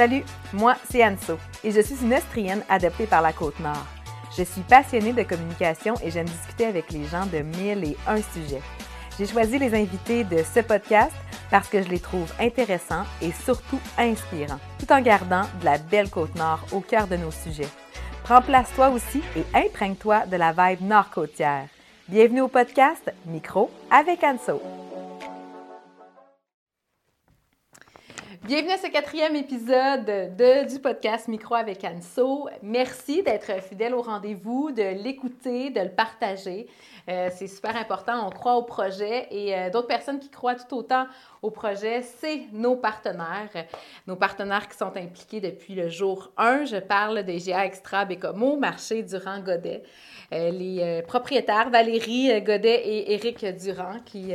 Salut, moi c'est Anso et je suis une Austrienne adoptée par la Côte-Nord. Je suis passionnée de communication et j'aime discuter avec les gens de mille et un sujets. J'ai choisi les invités de ce podcast parce que je les trouve intéressants et surtout inspirants, tout en gardant de la belle Côte-Nord au cœur de nos sujets. Prends place toi aussi et imprègne-toi de la vibe nord-côtière. Bienvenue au podcast Micro avec Anso. Bienvenue à ce quatrième épisode de, du podcast Micro avec Anso. Merci d'être fidèle au rendez-vous, de l'écouter, de le partager. Euh, c'est super important. On croit au projet et euh, d'autres personnes qui croient tout autant au projet, c'est nos partenaires. Nos partenaires qui sont impliqués depuis le jour 1. Je parle des GA Extra Bécomo, marché Durand-Godet. Euh, les propriétaires Valérie Godet et Éric Durand qui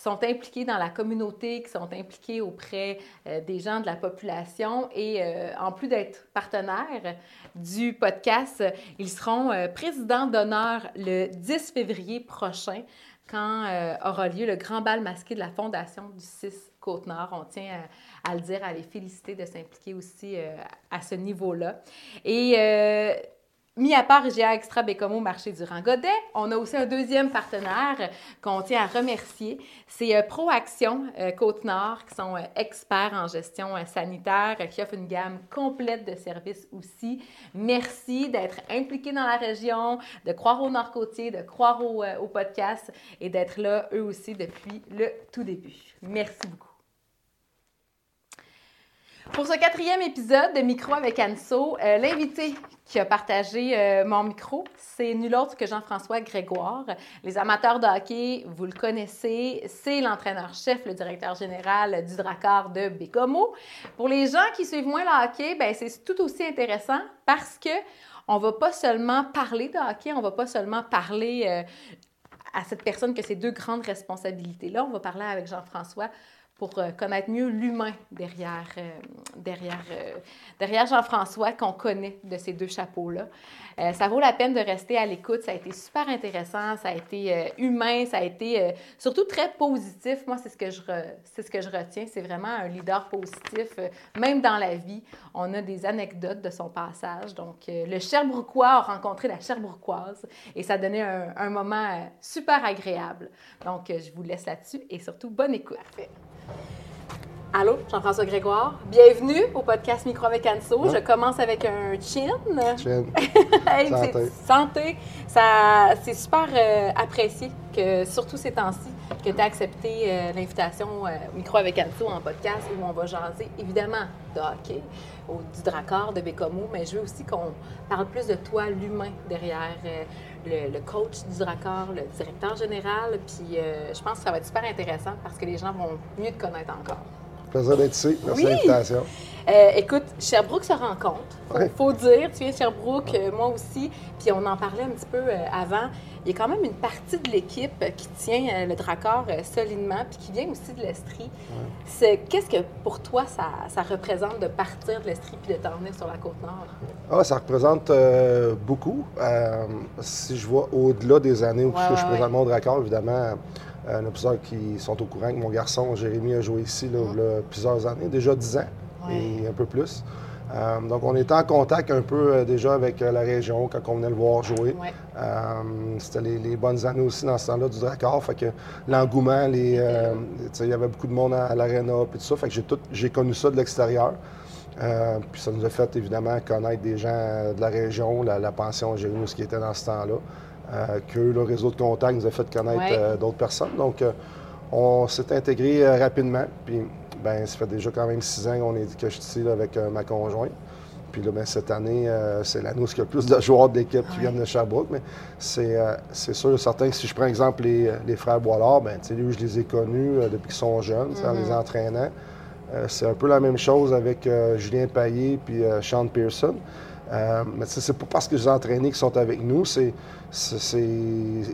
sont impliqués dans la communauté, qui sont impliqués auprès euh, des gens de la population. Et euh, en plus d'être partenaires du podcast, ils seront euh, présidents d'honneur le 10 février prochain quand aura lieu le grand bal masqué de la Fondation du 6 Côte-Nord. On tient à, le dire, à les féliciter de s'impliquer aussi à ce niveau-là. Et Mis à part IGA Extra Bécomo Marché du Godet, on a aussi un deuxième partenaire qu'on tient à remercier. C'est euh, ProAction euh, Côte-Nord, qui sont euh, experts en gestion sanitaire, qui offrent une gamme complète de services aussi. Merci d'être impliqués dans la région, de croire au Nord-Côtier, de croire au, au podcast et d'être là, eux aussi, depuis le tout début. Merci beaucoup. Pour ce quatrième épisode de Micro avec Anso, euh, l'invité qui a partagé euh, mon micro, c'est nul autre que Jean-François Grégoire. Les amateurs de hockey, vous le connaissez, c'est l'entraîneur-chef, le directeur général du Dracar de Bécomo. Pour les gens qui suivent moins le hockey, ben, c'est tout aussi intéressant parce que on va pas seulement parler de hockey, on va pas seulement parler euh, à cette personne que ces deux grandes responsabilités-là. On va parler avec Jean-François pour euh, connaître mieux l'humain derrière, euh, derrière, euh, derrière Jean-François qu'on connaît de ces deux chapeaux-là. ça vaut la peine de rester à l'écoute. Ça a été super intéressant, ça a été humain, ça a été surtout très positif. Moi, c'est ce que je, c'est ce que je retiens. C'est vraiment un leader positif. même dans la vie, on a des anecdotes de son passage. Donc, le Sherbrookeois a rencontré la Sherbrookeoise et ça donnait un, un moment super agréable. Donc, je vous laisse là-dessus et surtout, bonne écoute. Parfait. Allô, Jean-François Grégoire. Bienvenue au podcast Micro avec Anso. Je commence avec un chin. Chin. santé. santé. Ça, c'est super euh, apprécié que, surtout ces temps-ci, que tu as accepté euh, l'invitation euh, Micro avec Anso en podcast où on va jaser évidemment de hockey, ou du Dracor, de Bécomo, mais je veux aussi qu'on parle plus de toi, l'humain derrière le, coach du Dracor, le directeur général. Puis je pense que ça va être super intéressant parce que les gens vont mieux te connaître encore. Plaisir d'être ici. Merci de l'invitation. Euh, écoute, Sherbrooke se rencontre. Il faut dire, tu viens de Sherbrooke, euh, moi aussi, puis on en parlait un petit peu euh, avant. Il y a quand même une partie de l'équipe qui tient le Dracor solidement, puis qui vient aussi de l'Estrie. Qu'est-ce que pour toi ça, représente de partir de l'Estrie puis de t'en venir sur la Côte-Nord? Ah, ça représente beaucoup. si je vois au-delà des années où je, suis présentement au Dracor, évidemment, il y en a plusieurs qui sont au courant que mon garçon Jérémy a joué ici là, a plusieurs années, déjà 10 ans et un peu plus. Euh, donc, on était en contact un peu euh, déjà avec euh, la région quand on venait le voir jouer. C'était les, bonnes années aussi dans ce temps-là du Drakkar. Fait que l'engouement, il y avait beaucoup de monde à, l'aréna et tout ça. Fait que j'ai, connu ça de l'extérieur. puis ça nous a fait évidemment connaître des gens de la région, la, pension Jérémy, qui était dans ce temps-là. Que le réseau de contacts nous a fait connaître d'autres personnes. Donc, on s'est intégré rapidement. Puis, ben, ça fait déjà quand même six ans qu'on est, que je suis ici avec ma conjointe. Puis là, ben, cette année, c'est l'année où il y a plus de joueurs d'équipe qui viennent de Sherbrooke. Mais c'est, sûr, certain si je prends exemple les, frères Boilard, ben, je les ai connus depuis qu'ils sont jeunes, en les mm-hmm. entraînant. c'est un peu la même chose avec Julien Paillé puis Sean Pearson. Euh, mais c'est pas parce que les entraînés qui sont avec nous, c'est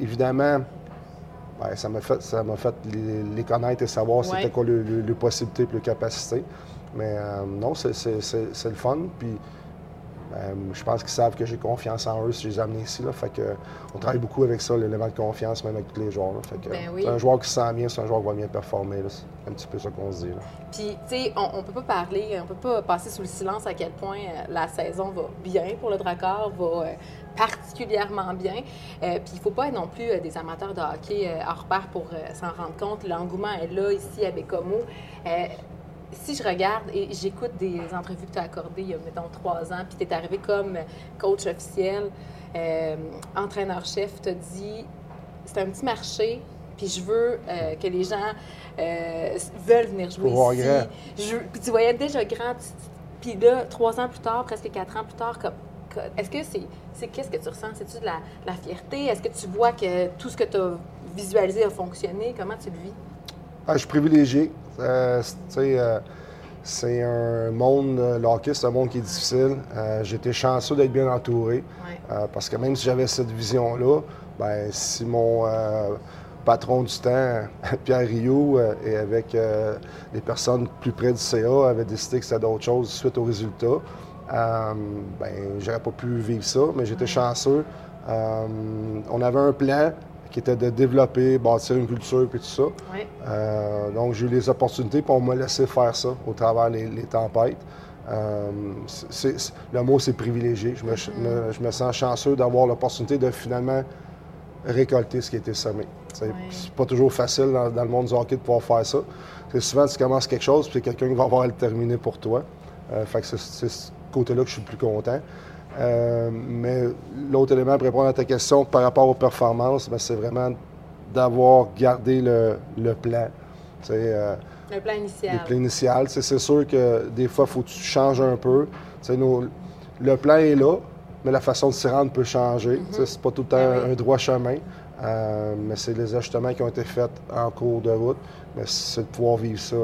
évidemment. Ben, ça m'a fait, ça fait les, connaître et savoir c'était quoi les, possibilités et les capacités. Mais euh, non, c'est le fun. Puis je pense qu'ils savent que j'ai confiance en eux si je les amène ici. Là. Fait que, on travaille beaucoup avec ça, l'élément de confiance, même avec tous les joueurs. Fait que, ben un joueur qui se sent bien, c'est un joueur qui va bien performer. C'est un petit peu ça qu'on se dit. Puis, tu sais, on ne peut pas parler, on peut pas passer sous le silence à quel point euh, la saison va bien pour le Drakkar, va euh, particulièrement bien. Euh, puis il ne faut pas être non plus des amateurs de hockey hors pair pour s'en rendre compte. L'engouement est là, ici, à Bécomo si je regarde et j'écoute des entrevues que tu as accordées il y a, mettons, trois ans, puis tu es arrivé comme coach officiel, euh, entraîneur-chef, tu as dit c'est un petit marché, puis je veux euh, que les gens euh, veulent venir jouer ici. puis tu voyais déjà grand, puis là, trois ans plus tard, presque quatre ans plus tard, comme, est-ce que c'est, qu'est-ce que tu ressens? C'est-tu de la, la fierté? Est-ce que tu vois que tout ce que tu as visualisé a fonctionné? Comment tu le vis? Ah, je suis privilégié. Euh, euh, c'est un monde, euh, le hockey, c'est un monde qui est difficile. J'étais chanceux d'être bien entouré. parce que même si j'avais cette vision-là, ben, si mon patron du temps, Pierre Rio, et avec les personnes plus près du CA avaient décidé que c'était d'autres choses suite aux résultats, ben, j'aurais pas pu vivre ça, mais j'étais chanceux. on avait un plan qui était de développer, bâtir une culture puis tout ça. Euh, donc, j'ai eu les opportunités, puis on m'a laissé faire ça au travers les, tempêtes. Euh, le mot, c'est privilégié. Je me, je me, sens chanceux d'avoir l'opportunité de finalement récolter ce qui a été semé. C'est pas toujours facile dans, le monde du hockey de pouvoir faire ça. C'est souvent, tu commences quelque chose, puis quelqu'un va avoir à le terminer pour toi. Euh, fait que c'est ce côté-là que je suis plus content. Euh, mais l'autre élément pour répondre à ta question par rapport aux performances, ben, c'est vraiment d'avoir gardé le, plan. Euh, le plan initial. Le plan initial. C'est sûr que des fois, il faut que tu changes un peu. le plan est là, mais la façon de s'y rendre peut changer. Ce mm-hmm. C'est pas tout le temps ben un droit chemin. Euh, mais c'est les ajustements qui ont été faits en cours de route. Mais c'est de pouvoir vivre ça,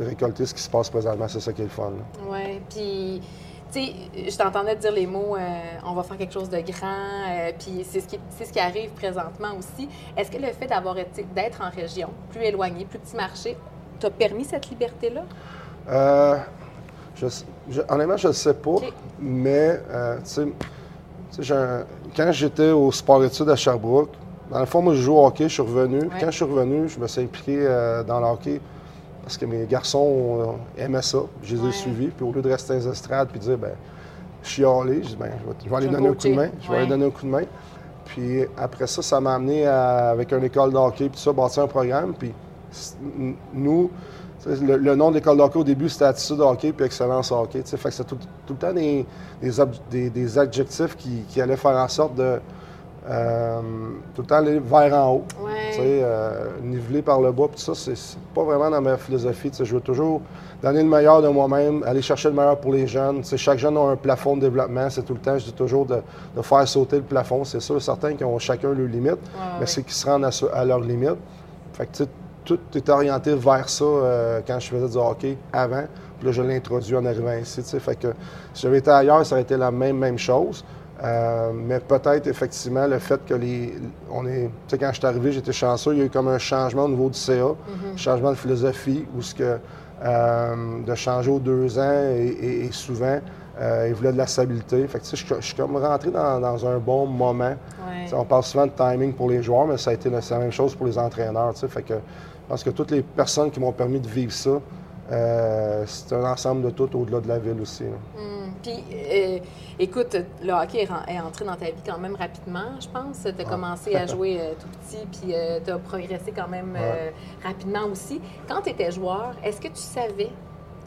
récolter ce qui se passe présentement, c'est ça qui est le fun. Oui, puis je t'entendais dire les mots euh, on va faire quelque chose de grand, euh, puis c'est ce, qui, ce qui arrive présentement aussi. Est-ce que le fait d'avoir été, d'être en région, plus éloigné, plus petit marché, t'a permis cette liberté-là? Euh, je, honnêtement, je ne sais pas, mais tu sais, quand j'étais au sport-études à Sherbrooke, dans le fond, moi, je joue au hockey, je suis revenu. Quand je suis revenu, je me suis impliqué dans le hockey parce que mes garçons euh, aimaient ça. Je les ai suivis. Puis au lieu de rester dans les estrades puis de dire, ben, chialer, je dis, ben, je vais, aller donner un coup de main. Je vais aller donner un coup de main. Puis après ça, ça m'a amené avec une école de hockey, puis ça, bâtir un programme. Puis nous, le, nom de l'école de hockey au début, c'était attitude hockey puis excellence hockey. Fait que c'était tout, le temps des, des, adjectifs qui, qui, allaient faire en sorte de euh, tout le temps aller vers en haut. Ouais. Euh, niveler par le bas, tout ça, c'est pas vraiment dans ma philosophie. Je veux toujours donner le meilleur de moi-même, aller chercher le meilleur pour les jeunes. chaque jeune a un plafond de développement. C'est tout le temps, je dis toujours, de, faire sauter le plafond. C'est sûr, certains qui ont chacun leurs limites, mais c'est qui se rendent à, leurs limites. Fait que, tout est orienté vers ça euh, quand je faisais du hockey avant. Puis là, je l'ai introduit en arrivant ici. Fait que si j'avais été ailleurs, ça aurait été la même, même chose. Euh, mais peut-être effectivement le fait que les. On est. Tu sais, quand je suis arrivé, j'étais chanceux, il y a eu comme un changement au niveau du CA, un mm-hmm. changement de philosophie, où ce que euh, de changer aux deux ans et, souvent, euh, il voulait de la stabilité. Fait que, tu sais, je, suis comme rentré dans, un bon moment. On parle souvent de timing pour les joueurs, mais ça a été la, la même chose pour les entraîneurs. Tu sais, fait que je pense que toutes les personnes qui m'ont permis de vivre ça, euh, c'est un ensemble de tout au-delà de la ville aussi. Hmm. Puis, euh, écoute, le hockey est, entré dans ta vie quand même rapidement, je pense. Tu as commencé à jouer euh, tout petit, puis tu as progressé quand même rapidement aussi. Quand tu étais joueur, est-ce que tu savais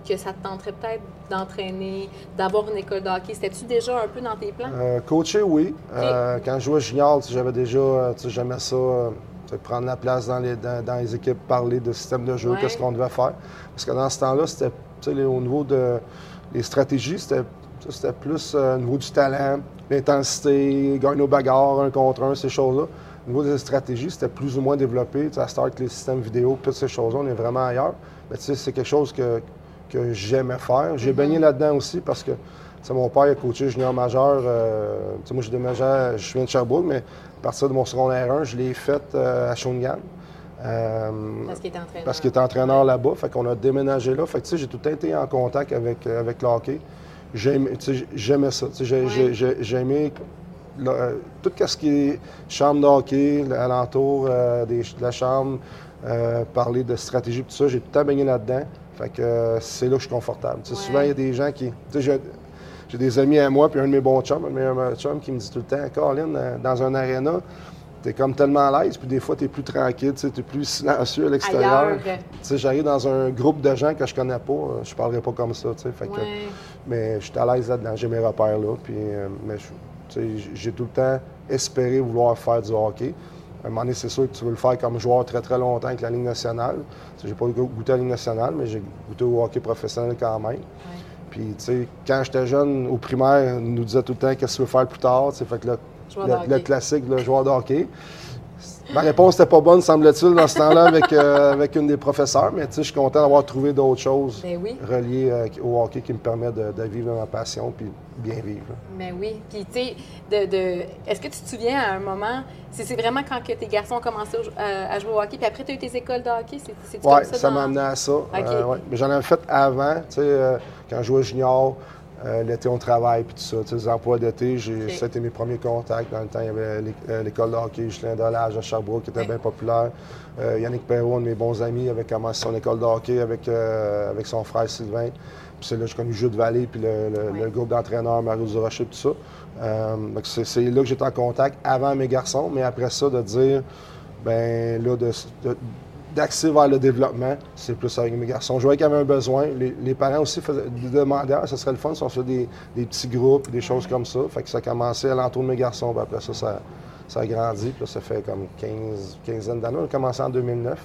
que ça te tenterait peut-être d'entraîner, d'avoir une école de hockey? C'était-tu déjà un peu dans tes plans? coacher, oui. quand je jouais junior, j'avais déjà, j'aimais ça prendre la place dans les, dans, les équipes, parler de système de jeu, qu'est-ce qu'on devait faire. Parce que dans ce temps-là, c'était au niveau de les stratégies, c'était plus euh, au niveau du talent, l'intensité, gagner nos bagarres, un contre un, ces choses-là. Au niveau des stratégies, c'était plus ou moins développé. À start les systèmes vidéo, toutes ces choses-là, on est vraiment ailleurs. Mais c'est quelque chose que, que j'aimais faire. J'ai mm-hmm. baigné là-dedans aussi parce que mon père a coaché junior majeur. Euh, moi, j'ai déménagé, je viens de Sherbrooke, mais à partir de mon secondaire 1, je l'ai fait euh, à Shawinigan. Euh, parce qu'il était entraîneur. Parce qu'il était entraîneur là-bas. Fait qu'on a déménagé là. Fait que, j'ai tout le temps été en contact avec, avec le hockey. j'aimais ça. J'ai aimé tout ce qui est chambre de hockey, alentour de la chambre, parler de stratégie, tout ça, j'ai tout le temps baigné là-dedans. Fait que c'est là que je suis confortable. Souvent, il y a des gens qui. J'ai des amis à moi, puis un de mes bons chums, un de mes meilleurs chums, qui me dit tout le temps Colin, dans un aréna, tu es comme tellement à l'aise, puis des fois, tu es plus tranquille, tu es plus silencieux à l'extérieur. J'arrive dans un groupe de gens que je connais pas, je parlerai pas comme ça. Fait que, mais je suis à l'aise là-dedans, j'ai mes repères là. Puis, je, j'ai tout le temps espéré vouloir faire du hockey. À un moment donné, c'est sûr que tu veux le faire comme joueur très, très longtemps avec la Ligue nationale. J'ai pas goûté à la Ligue nationale, mais j'ai goûté au hockey professionnel quand même. Puis, tu sais, quand j'étais jeune, au primaire, on nous disait tout le temps qu'est-ce que tu veux faire plus tard. Fait que le, classique, le joueur de hockey. Ma réponse n'était pas bonne, semble-t-il, dans ce temps-là avec, euh, avec une des professeurs, mais je suis content d'avoir trouvé d'autres choses ben reliées euh, au hockey qui me permettent de, vivre ma passion puis bien vivre. Mais ben oui. Puis, tu sais, de, est-ce que tu te souviens à un moment, c'est vraiment quand que tes garçons ont commencé euh, à jouer au hockey, puis après, tu as eu tes écoles de hockey? Oui, ça, ça m'a amené à ça. Mais j'en avais fait avant, tu sais, quand je jouais junior. Euh, l'été, on travaille, puis tout ça. Tu sais, les emplois d'été, a été mes premiers contacts. Dans le temps, il y avait euh, l'école de hockey Justin Dolage à Sherbrooke, qui était bien populaire. Euh, Yannick Perrault, un de mes bons amis, avait commencé son école de hockey avec, avec son frère Sylvain. Puis c'est là que j'ai connu Jules Vallée, puis le, groupe d'entraîneurs, Mario Durocher, tout ça. c'est, c'est là que j'étais en contact avant mes garçons, mais après ça, de dire, ben là, de d'accès vers le développement, c'est plus avec mes garçons. Je voyais qu'il y avait un besoin. Les, parents aussi faisaient, demandaient ah, ça serait le fun si on faisait des, des petits groupes, des choses comme ça. Fait que ça a commencé à l'entour de mes garçons. Puis après ça, ça, a grandi. Puis ça fait comme 15, quinzaine d'années. On a commencé en 2009.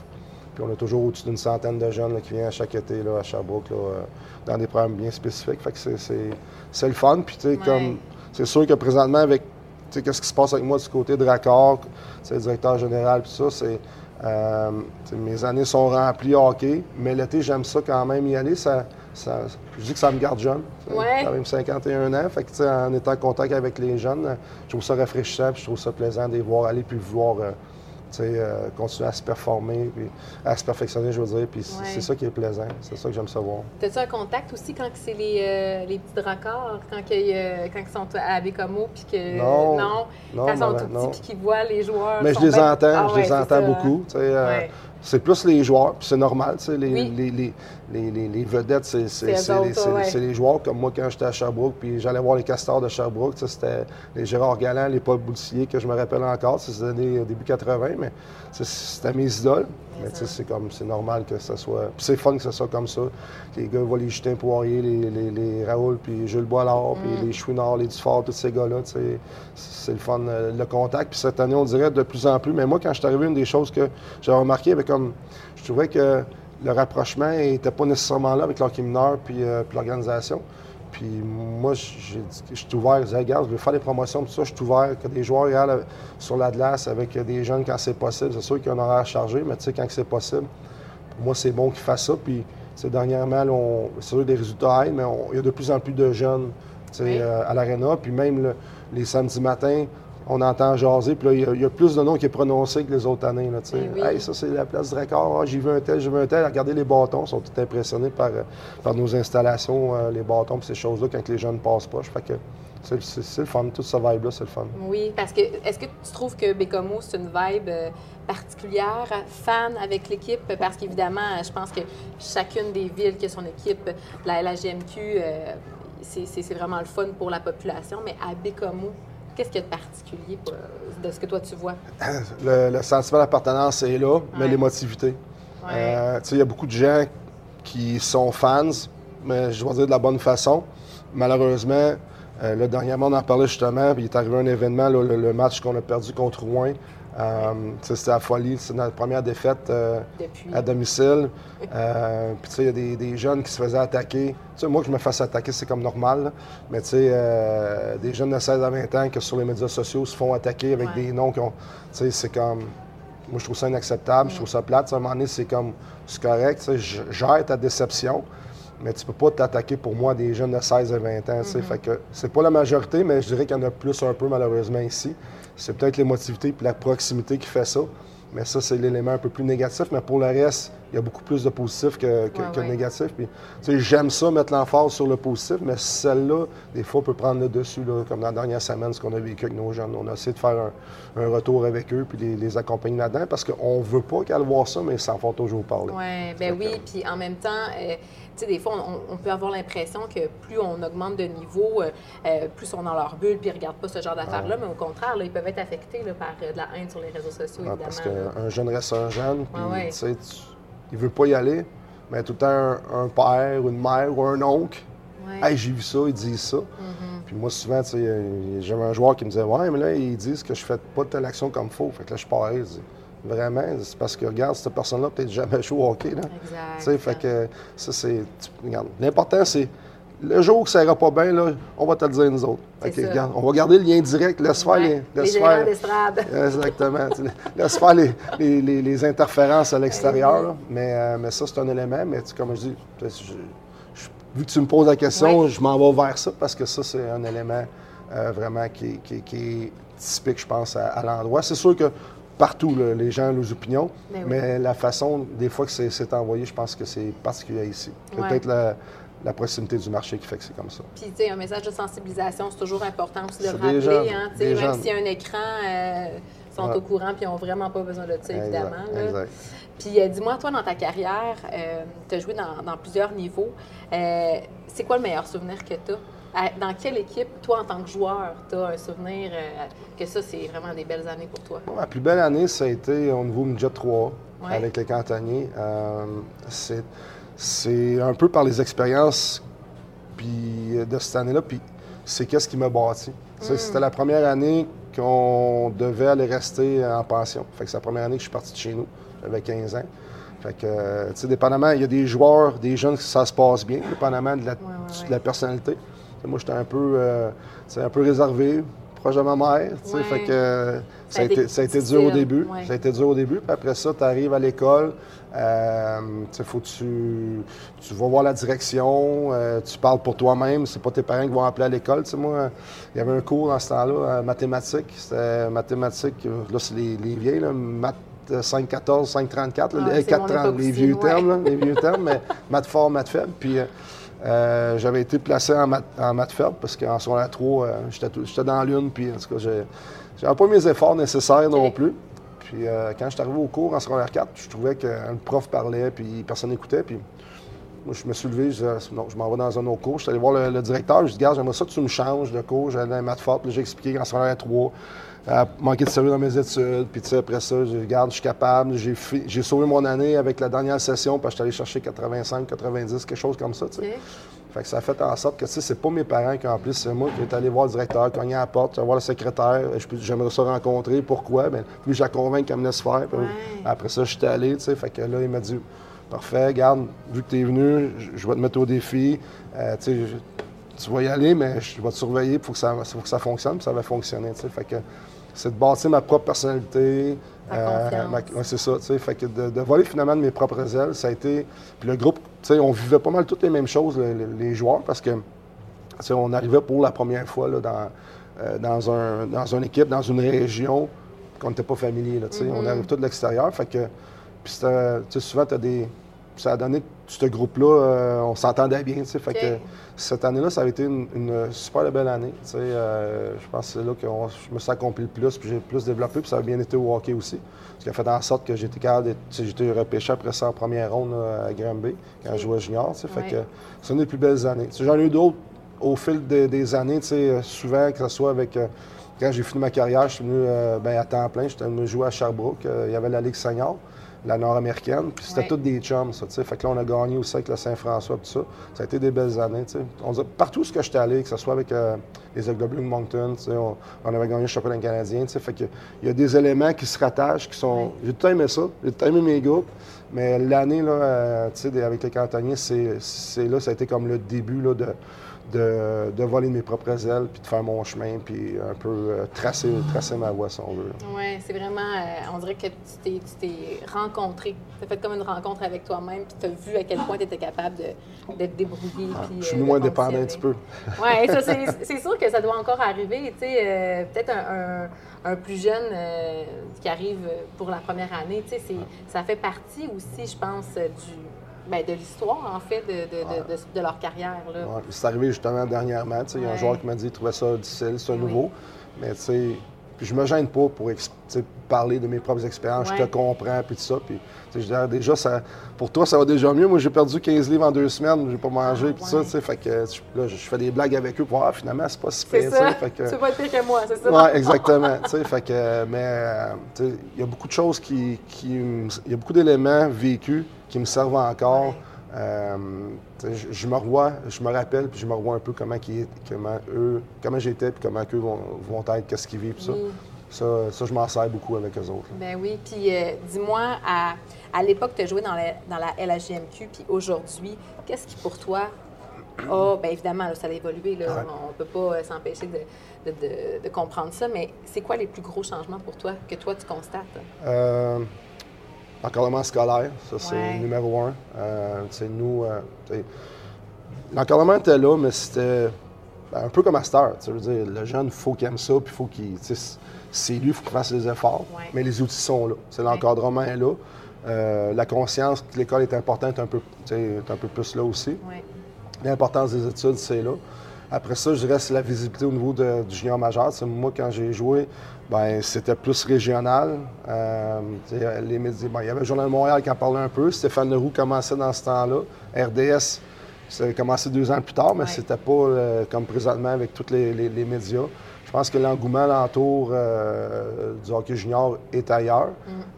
Puis on a toujours au-dessus d'une centaine de jeunes qui viennent chaque été là, à Sherbrooke euh, dans des programmes bien spécifiques. Fait que c'est le fun. Puis tu sais, comme c'est sûr que présentement, avec qu'est-ce qui se passe avec moi du côté de Raccord, le directeur général, puis ça, c'est euh, mes années sont remplies hockey, mais l'été, j'aime ça quand même y aller. Ça, je dis que ça me garde jeune. J'ai quand même 51 ans. Fait que, en étant en contact avec les jeunes, je trouve ça rafraîchissant je trouve ça plaisant de les voir aller puis voir euh, euh, continuer à se performer, puis à se perfectionner, je veux dire. Puis c'est ça qui est plaisant. C'est ça que j'aime savoir. T'as-tu un contact aussi quand c'est les, euh, les petits raccords, quand, quand ils sont à Bécomo, puis que. Non. non, quand ils sont tout petits, puis qu'ils voient les joueurs. Mais je les entends, ah je les entends beaucoup. Euh, c'est plus les joueurs, puis c'est normal, tu sais, les, les, les, les, vedettes, c'est les joueurs. Comme moi, quand j'étais à Sherbrooke, puis j'allais voir les castors de Sherbrooke, c'était les Gérard Galland, les Paul Boutillier, que je me rappelle encore, c'est années début 80, mais c'était mes idoles. Mais c'est comme, c'est normal que ça soit. Puis c'est fun que ça soit comme ça. Les gars voient les Justin Poirier, les, les, les Raoul, puis Jules Boilard, puis mm. les Chouinard, les Dufort, tous ces gars-là, c'est le fun, euh, le contact. Puis cette année, on dirait de plus en plus. Mais moi, quand je suis arrivé, une des choses que j'ai remarqué, avec comme, je trouvais que le rapprochement n'était pas nécessairement là avec l'hockey mineur puis, euh, puis l'organisation. Puis moi, je suis ouvert. Je disais, regarde, je veux faire des promotions, tout ça. Je suis ouvert. Que des joueurs regardent sur la glace avec des jeunes quand c'est possible. C'est sûr qu'il y a un horaire chargé, mais tu sais, quand c'est possible, pour moi, c'est bon qu'ils fassent ça. Puis, dernièrement, c'est sûr des résultats mais il y a de plus en plus de jeunes euh, à l'aréna. Puis même les samedis matins, on entend jaser, puis là, il y, a plus de noms qui est prononcé que les autres années. Là, ben hey, ça, c'est la place du record. Ah, j'ai vu un tel, j'ai vu un tel. Regardez les bâtons. Ils sont tout impressionnés par, euh, par nos installations, euh, les bâtons, puis ces choses-là, quand les jeunes passent pas. Fait que c'est le fun. Toute ce vibe-là, c'est le fun. Oui, parce que est-ce que tu trouves que Bécomo, c'est une vibe euh, particulière, fan avec l'équipe? Parce qu'évidemment, je pense que chacune des villes qui a son équipe, la LHGMQ, c'est vraiment le fun pour la population. Mais à Bécomo, Qu'est-ce qu'il y a de particulier de ce que toi tu vois? Le, sentiment d'appartenance est là, mais l'émotivité. Euh, il y a beaucoup de gens qui sont fans, mais je vais dire de la bonne façon. Malheureusement, euh, le dernièrement, on en parlait justement, il est arrivé un événement, le, match qu'on a perdu contre Rouen. Euh, c'était la folie, c'est notre première défaite euh, à domicile. Euh, puis il y a des, jeunes qui se faisaient attaquer. moi, que je me fasse attaquer, c'est comme normal. Mais tu sais, des jeunes de 16 à 20 ans qui sur les médias sociaux se font attaquer avec des noms qui ont. c'est comme. Moi, je trouve ça inacceptable, je trouve ça plate. À un moment donné, c'est comme. C'est correct, gère ta déception mais tu peux pas t'attaquer pour moi des jeunes de 16 à 20 ans. Mm-hmm. Fait que c'est pas la majorité, mais je dirais qu'il y en a plus un peu malheureusement ici. C'est peut-être l'émotivité et la proximité qui fait ça. Mais ça, c'est l'élément un peu plus négatif. Mais pour le reste, il y a beaucoup plus de positif que, que, de négatif. Puis, j'aime ça, mettre l'emphase sur le positif, mais celle-là, des fois, on peut prendre le dessus, là, comme dans la dernière semaine, ce qu'on a vécu avec nos jeunes. On a essayé de faire un, retour avec eux, puis les, les accompagner là-dedans, parce qu'on ne veut pas qu'elles voient ça, mais ça en font toujours parler. Ouais, ben oui, puis en même temps, euh, sais, des fois, on, peut avoir l'impression que plus on augmente de niveau, euh, euh, plus on est dans leur bulle, puis ils ne regardent pas ce genre d'affaires-là, mais au contraire, là, ils peuvent être affectés là, par de la haine sur les réseaux sociaux, évidemment. Parce qu'un jeune reste un jeune, puis tu sais, il veut pas y aller, mais tout le temps un, père une mère ou un oncle. Hey, j'ai vu ça, ils disent ça. Mm-hmm. Puis moi, souvent, j'avais un joueur qui me disait Ouais, mais là, ils disent que je fais pas telle action comme il faut. Fait que là, je pars. Vraiment, c'est parce que, regarde, cette personne-là peut-être jamais joué au hockey. Là. Exact. Fait que ça, c'est. Regarde, l'important, c'est le jour que ça ira pas bien, là, on va te le dire nous autres. on va garder le lien direct, laisse faire les. Laisse les faire, Exactement. laisse faire les, interférences à l'extérieur. Mais, euh, mais ça, c'est un élément. Mais comme je dis, vu que tu me poses la question, je m'en vais vers ça parce que ça, c'est un élément euh, vraiment qui, est typique, je pense, à, l'endroit. C'est sûr que partout, les gens leurs opinions, ben mais, la façon, des fois que c'est envoyé, je pense que c'est particulier ici. Peut-être la la proximité du marché qui fait que c'est comme ça. Puis, tu sais, un message de sensibilisation, c'est toujours important aussi de le rappeler. hein, même s'il y a un écran, euh, ils sont au courant puis ils n'ont vraiment pas besoin de ça, évidemment. Exact. Puis, euh, dis-moi, toi, dans ta carrière, euh, tu as joué dans, plusieurs niveaux. c'est quoi le meilleur souvenir que tu as? Dans quelle équipe, toi, en tant que joueur, tu as un souvenir que ça, c'est vraiment des belles années pour toi? la plus belle année, ça a été au niveau Midget 3 avec les cantonniers. c'est c'est un peu par les expériences puis, de cette année-là, puis c'est qu'est-ce qui m'a bâti. Mm. C'était la première année qu'on devait aller rester en pension. Fait que c'est la première année que je suis parti de chez nous. J'avais 15 ans. Fait que, tu sais, dépendamment, il y a des joueurs, des jeunes, ça se passe bien, dépendamment de la, de la personnalité. Moi, j'étais un peu, euh, un peu réservé, proche de ma mère. Fait que ça, a été, ça a été dur au début. Ça a été dur au début. Puis après ça, tu arrives à l'école. Euh, faut tu, tu vas voir la direction, euh, tu parles pour toi-même, c'est pas tes parents qui vont appeler à l'école. Moi, il y avait un cours dans ce temps-là, euh, mathématiques. C'était mathématiques, là, c'est les, les vieilles, là, maths 514, 534, les, 430, les vieux termes, les vieux termes, mais maths fort, maths faible. Puis euh, j'avais été placé en maths, en faible parce qu'en secondaire 3, j'étais dans l'une, puis en tout cas, j'avais pas mes efforts nécessaires non plus. Puis euh, quand je suis arrivé au cours en secondaire 4, je trouvais que le prof parlait, puis personne n'écoutait. Puis moi, je me suis levé, je disais, non, je m'en vais dans un autre cours. Je suis allé voir le, directeur, je dis, gars, j'aimerais ça que tu me changes de cours. J'allais dans les maths fortes, puis j'ai expliqué qu'en secondaire 3, euh, manqué de sérieux dans mes études. Puis après ça, je regarde, je suis capable. J'ai sauvé mon année avec la dernière session, puis je suis allé chercher 85, 90, quelque chose comme ça. Fait que ça a fait en sorte que, tu sais, c'est pas mes parents qui, en plus, c'est moi qui est allé voir le directeur, cogner à la porte, voir le secrétaire, j'aimerais ça rencontrer, pourquoi? Bien, puis j'ai convaincu qu'elle me laisse faire. Après ça, j'étais allé, tu sais, fait que là, il m'a dit, parfait, garde, vu que tu es venu, je vais te mettre au défi, euh, tu sais, tu vas y aller, mais je vais te surveiller pour que ça, faut que ça fonctionne, puis ça va fonctionner, tu sais. Fait que c'est de bâtir ma propre personnalité, euh, c'est ça, tu sais. Fait que de, voler finalement de mes propres ailes, ça a été. Puis le groupe, tu sais, on vivait pas mal toutes les mêmes choses, les, joueurs, parce que, on arrivait pour la première fois là, dans, euh, dans, un, dans une équipe, dans une région qu'on n'était pas familier, tu sais. On mm-hmm. arrive tout de l'extérieur, fait que. Puis souvent, tu as des ça a donné que ce groupe-là, euh, on s'entendait bien. Fait que cette année-là, ça a été une, super belle année. Euh, je pense que c'est là que je me suis accompli le plus, puis j'ai plus développé, puis ça a bien été au hockey aussi. Ce qui a fait en sorte que j'étais capable été repêché après ça en première ronde à Granby, quand je jouais junior. Fait que c'est une des plus belles années. J'en ai eu d'autres au fil des années, souvent, que ce soit avec. Euh, quand j'ai fini ma carrière, je suis venu ben, à temps plein, j'étais venu jouer à Sherbrooke. il y avait la Ligue senior la nord-américaine. Puis c'était toutes des chums, ça, tu sais. Fait que là, on a gagné aussi avec le Saint-François, tout ça. Ça a été des belles années, tu sais. On partout où je suis allé, que ce soit avec euh, les Aigle Blue Moncton, tu sais, on, avait gagné le championnat canadien, tu sais. Fait que il y a des éléments qui se rattachent, qui sont... J'ai tout aimé ça, j'ai tout aimé mes groupes. Mais l'année, là, euh, tu sais, avec les cantonniers, c'est là, ça a été comme le début, là, de de, voler de mes propres ailes, puis de faire mon chemin, puis un peu euh, tracer, tracer ma voie, si on veut. Oui, c'est vraiment, euh, on dirait que tu t'es rencontré. Tu as fait comme une rencontre avec toi-même, puis tu as vu à quel point tu étais capable de, te débrouiller. Ah, je suis moins dépendant un petit peu. oui, c'est sûr que ça doit encore arriver. Tu sais, euh, peut-être un, un plus jeune euh, qui arrive pour la première année, tu sais, ça fait partie aussi, je pense, du, ben, de l'histoire, en fait, de, leur carrière. c'est arrivé justement dernièrement. Il y a un joueur qui m'a dit qu'il trouvait ça difficile, c'est nouveau. Mais tu sais, je me gêne pas pour parler de mes propres expériences. Je te comprends, puis tout ça. Puis, je déjà, ça, pour toi, ça va déjà mieux. Moi, j'ai perdu 15 livres en deux semaines. J'ai pas mangé, ah, puis ça. Fait que là, je fais des blagues avec eux pour voir, finalement, c'est pas si pire. Que, c'est pas pire que moi, c'est ça? Oui, exactement. fait que, mais il y a beaucoup de choses qui. Il y a beaucoup d'éléments vécus qui me servent encore. Euh, je, me revois, je me rappelle, puis je me revois un peu comment, qui, comment eux, comment j'étais, puis comment eux vont, vont être, qu'est-ce qu'ils vivent, ça. ça. ça. je m'en sers beaucoup avec eux autres. Ben oui, puis euh, dis-moi, à, à l'époque, tu as joué dans la, dans la LHJMQ, puis aujourd'hui, qu'est-ce qui pour toi a, bien évidemment, ça a évolué, là, on ne peut pas euh, s'empêcher de, de, de, comprendre ça, mais c'est quoi les plus gros changements pour toi, que toi tu constates? L'encadrement scolaire, ça c'est numéro un. Euh, nous, euh, l'encadrement était là, mais c'était ben, un peu comme à Star. Veux dire, le jeune, il faut qu'il aime ça, puis faut qu'il. C'est lui, il faut qu'il fasse les efforts. Mais les outils sont là. L'encadrement est là. Euh, la conscience que l'école est importante est un peu, est un peu plus là aussi. L'importance des études, c'est là. Après ça, je c'est la visibilité au niveau du junior majeur. moi, quand j'ai joué, ben c'était plus régional. Euh, les médias, il y avait le Journal de Montréal qui en parlait un peu. Stéphane Leroux commençait dans ce temps-là. RDS, ça a commencé deux ans plus tard, mais c'était pas euh, comme présentement avec tous les, médias. Je pense que l'engouement alentour euh, du hockey junior est ailleurs.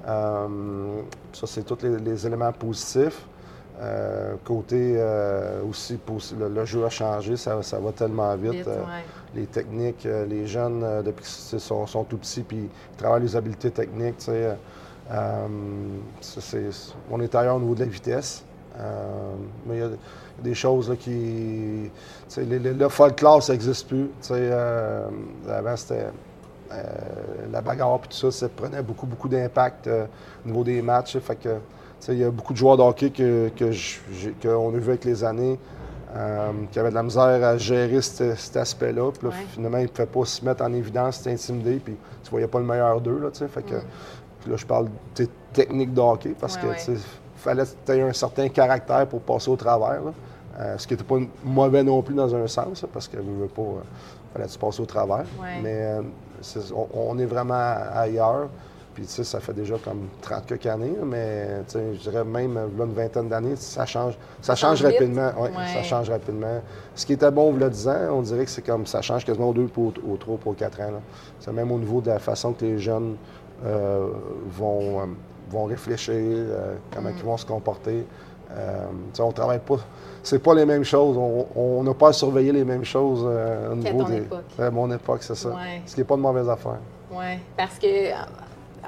Mm. ça, c'est tous les, éléments positifs. Côté aussi, le, jeu a changé, ça, va tellement vite les techniques, euh, les jeunes, euh, depuis qu'ils sont, tout petits, puis ils travaillent les habiletés techniques. Euh, on est ailleurs au niveau de la vitesse. mais il y a des choses là, qui. Le folklore, ça n'existe plus. avant, c'était. la bagarre et tout ça, ça prenait beaucoup, beaucoup d'impact au niveau des matchs. Fait que, il y a beaucoup de joueurs de hockey que, qu'on a vu avec les années euh, qui avait de la misère à gérer cet, aspect-là. Puis finalement, il ne pouvait pas se mettre en évidence, c'était intimidé, puis tu voyais pas le meilleur d'eux. Là, fait que, là, je parle de technique de hockey parce que il fallait que tu aies un certain caractère pour passer au travers. Euh, ce qui n'était pas mauvais non plus dans un sens, parce que pas. Euh, fallait que tu passes au travers. Mais on, est vraiment ailleurs. Puis, tu sais, ça fait déjà comme 30 quelques années, mais je dirais même là, une vingtaine d'années, ça change. Ça, change, rapidement. Ça change rapidement. Ce qui était bon, vous le disant, on dirait que c'est comme ça change quasiment aux deux, pour, aux trois, pour quatre ans. C'est même au niveau de la façon que les jeunes euh, vont, euh, vont réfléchir, euh, comment mm. ils vont se comporter. on travaille pas. C'est pas les mêmes choses. On n'a pas à surveiller les mêmes choses au niveau des. Époque. mon époque, c'est ça. Ce qui n'est pas de mauvaise affaire. Oui, parce que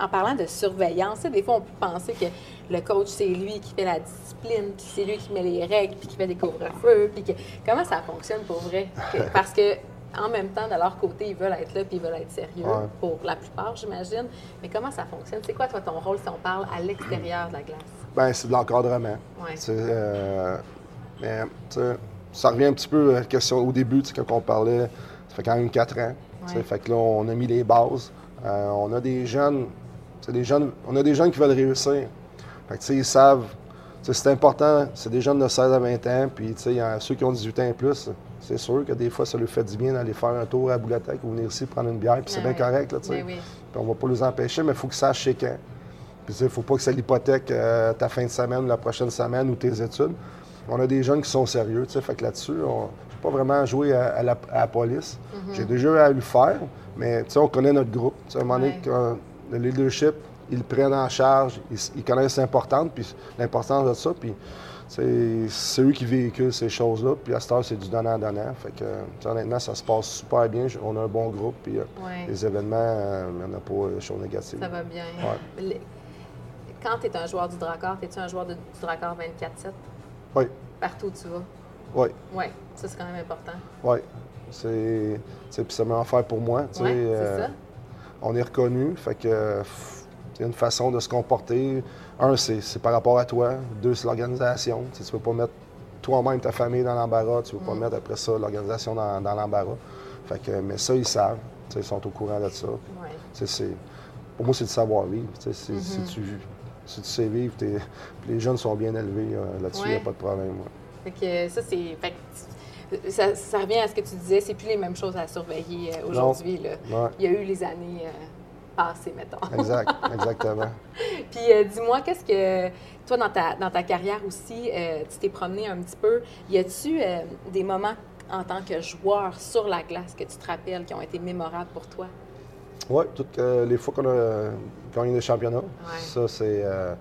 en parlant de surveillance, des fois, on peut penser que le coach, c'est lui qui fait la discipline, puis c'est lui qui met les règles, puis qui fait des couvre-feux, puis que... comment ça fonctionne pour vrai? parce que en même temps, de leur côté, ils veulent être là, puis ils veulent être sérieux, pour la plupart, j'imagine. Mais comment ça fonctionne? C'est quoi, toi, ton rôle, si on parle à l'extérieur de la glace? Bien, c'est de l'encadrement. Ouais. Euh, mais, ça revient un petit peu à la question au début, quand on parlait, ça fait quand même quatre ans. Fait que là, on a mis les bases. Euh, on a des jeunes des jeunes, on a des jeunes qui veulent réussir. ils savent, c'est important, c'est des jeunes de 16 à 20 ans, puis y a ceux qui ont 18 ans et plus, c'est sûr que des fois, ça leur fait du bien d'aller faire un tour à Boulatec ou venir ici prendre une bière, puis c'est bien correct, là, ben on va pas les empêcher, mais il faut qu'ils sachent chez quand. Puis il ne faut pas que ça l'hypothèque euh, ta fin de semaine ou la prochaine semaine ou tes études. On a des jeunes qui sont sérieux, fait que là-dessus, on ne pas vraiment jouer à, la, police. Mm-hmm. J'ai déjà eu à le faire, mais on connaît notre groupe. à un moment donné, le leadership, ils le prennent en charge, ils, connaissent l'importance, puis l'importance de ça, puis c'est eux qui véhiculent ces choses-là, puis à ce temps, c'est du donnant-donnant. Fait que, honnêtement, ça se passe super bien. On a un bon groupe, puis euh, les événements, euh, il n'y en a pas de choses négatives. Ça va bien. Quand tu es un joueur du Dracor, es-tu un joueur du Dracor 24-7? Oui. Partout où tu vas? Oui. Oui, ça, c'est quand même important. Oui. C'est. Puis ça m'a offert pour moi. Oui, c'est euh, ça on est reconnu. Fait que c'est une façon de se comporter. Un, c'est par rapport à toi. Deux, c'est l'organisation. Tu ne peux pas mettre toi-même ta famille dans l'embarras. Tu ne peux pas mm. mettre après ça l'organisation dans, l'embarras. Fait que, mais ça, ils savent. ils sont au courant de ça. pour moi, c'est de savoir-vivre. Si, mm-hmm. tu, si tu sais vivre, les jeunes sont bien élevés euh, là-dessus, il n'y a pas de problème. que ça, c'est. Ça, revient à ce que tu disais, c'est plus les mêmes choses à surveiller euh, aujourd'hui. Il y a eu les années euh, passées, mettons. Exact, exactement. Puis dis-moi, qu'est-ce que toi, dans ta, dans ta carrière aussi, tu t'es promené un petit peu. Y a-tu des moments en tant que joueur sur la glace que tu te rappelles qui ont été mémorables pour toi? Oui, toutes les fois qu'on a gagné des championnats, ça, euh,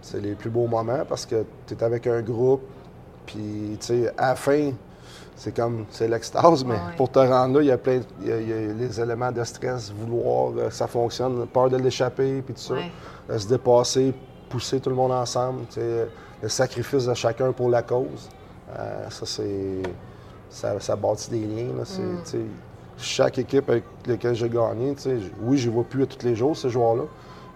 c'est les plus beaux moments parce que tu es avec un groupe, puis, tu sais, à la fin, c'est comme, c'est l'extase, mais pour te rendre là, il y a plein, il y, a, les éléments de stress, vouloir que ça fonctionne, peur de l'échapper, puis tout ça, se dépasser, pousser tout le monde ensemble, tu sais, le sacrifice de chacun pour la cause, euh, ça, c'est, ça, ça bâtit des liens, là, c'est, mm. chaque équipe avec laquelle j'ai gagné, oui, je ne vois plus tous les jours ces joueurs-là.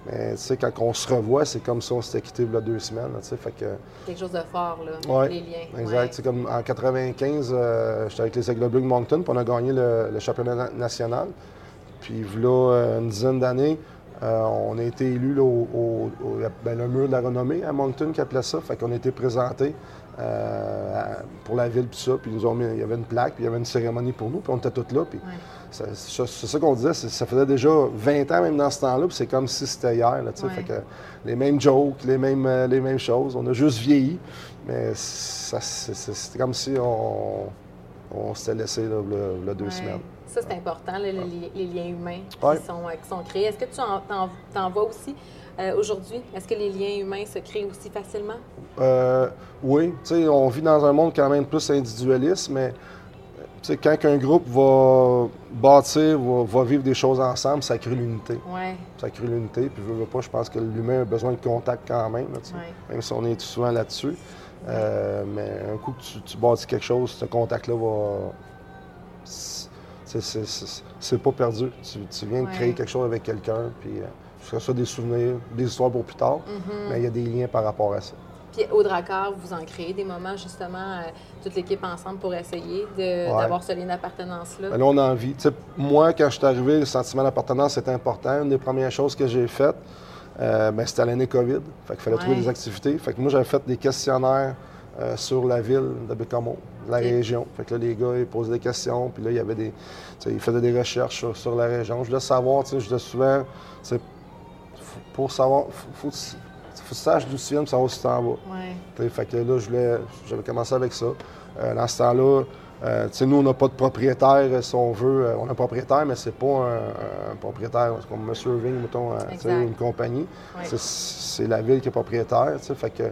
Mais quand on se revoit, c'est comme si on s'était quitté il y a deux semaines. fait que... Quelque chose de fort, là, les liens. Exact. C'est Comme en 95, euh, j'étais avec les Aigles Bleus de Moncton, puis on a gagné le, championnat national. Puis là, euh, une dizaine d'années, euh, on a été élus au, ben, le mur de la renommée à Moncton qui appelait ça. Fait qu'on a été présenté euh, pour la ville, puis ça. Puis nous ont mis, il y avait une plaque, puis il y avait une cérémonie pour nous, puis on était tous là. Puis c'est ça qu'on disait, ça faisait déjà 20 ans même dans ce temps-là, puis c'est comme si c'était hier. Là, fait que les mêmes jokes, les mêmes, euh, les mêmes choses. On a juste vieilli, mais c'était comme si on, on s'était laissé là, là, deux semaines. Ça, c'est important, les, liens humains qui, sont, qui sont créés. Est-ce que tu en, en vois aussi euh, aujourd'hui? Est-ce que les liens humains se créent aussi facilement? Euh, oui. on vit dans un monde quand même plus individualiste, mais quand un groupe va bâtir, va, vivre des choses ensemble, ça crée l'unité. Ouais. Ça crée l'unité. Puis, je veux pas, je pense que l'humain a besoin de contact quand même, même si on est souvent là-dessus. Euh, mais un coup que tu, bâtis quelque chose, ce contact-là va. C'est pas perdu. Tu, viens de créer quelque chose avec quelqu'un, puis ce ça des souvenirs, des histoires pour plus tard, mhm. mais il y a des liens par rapport à ça. Puis au Dracar, vous en créez des moments justement, euh, toute l'équipe ensemble pour essayer d'avoir ce lien d'appartenance-là? Ben là, on a envie. moi, quand je suis arrivé, le sentiment d'appartenance était important. Une des premières choses que j'ai faites, euh, ben, c'était l'année COVID. Fait qu'il fallait trouver des activités. Fait que moi, j'avais fait des questionnaires euh, sur la ville de Bécamo, la région. Fait que là, les gars, ils posaient des questions, puis là, il y avait des... Ils faisaient des recherches sur, la région. Je voulais savoir, tu sais, je disais souvent, pour savoir, faut, faut, faut sache d'où tu viens pour savoir si tu t'en vas. Ouais. Fait que là, j'avais commencé avec ça. Euh, dans ce temps-là, euh, nous, on n'a pas de propriétaire, si on veut. Euh, on a un propriétaire, mais c'est pas un, propriétaire comme M. Irving, mettons, une compagnie. C'est la ville qui est propriétaire. Fait que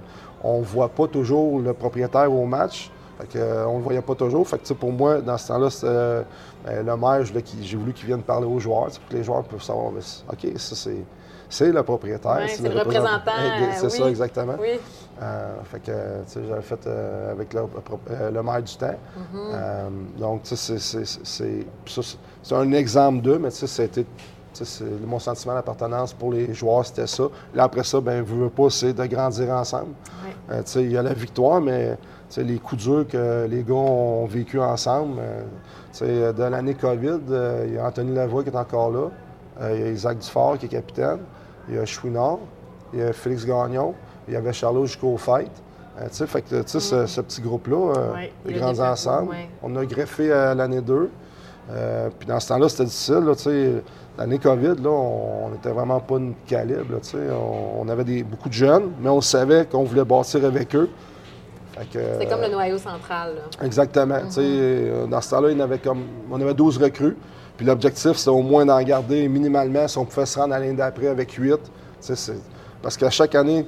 on ne voit pas toujours le propriétaire au match. Fait que, on ne le voyait pas toujours. Fait que, pour moi, dans ce temps-là, ben, le maire, j'ai voulu qu'il vienne parler aux joueurs, pour que les joueurs puissent savoir, ben, OK, ça c'est c'est le propriétaire. c'est le, représentant. c'est ça, exactement. Oui. Euh, fait que, tu sais, j'avais fait euh, avec le, le, maire du temps. Mm-hmm. euh, donc, tu sais, c'est un exemple d'eux, mais tu sais, c'était mon sentiment d'appartenance pour les joueurs, c'était ça. Là, après ça, ben, veux, veux pas, c'est de grandir ensemble. Euh, il y a la victoire, mais les coups durs que les gars ont vécu ensemble. sais, de l'année COVID, il y a Anthony Lavoie qui est encore là. il y a Isaac Dufort qui est capitaine il y a Chouinard, il y a Félix Gagnon, il y avait Charlot jusqu'au fête. Euh, tu sais, fait que, tu sais, ce, petit groupe-là, euh, les grands ensemble, on a greffé à l'année 2. Euh, puis dans ce temps-là, c'était difficile, tu sais. L'année COVID, là, on n'était vraiment pas une calibre, tu sais. On, avait des, beaucoup de jeunes, mais on savait qu'on voulait bâtir avec eux. C'était comme le noyau central. Là. Exactement. tu sais, mm-hmm. Dans ce temps-là, il avait comme, on avait 12 recrues. Puis l'objectif, c'est au moins d'en garder minimalement si on pouvait se rendre à l'année d'après avec 8. Parce qu'à chaque année,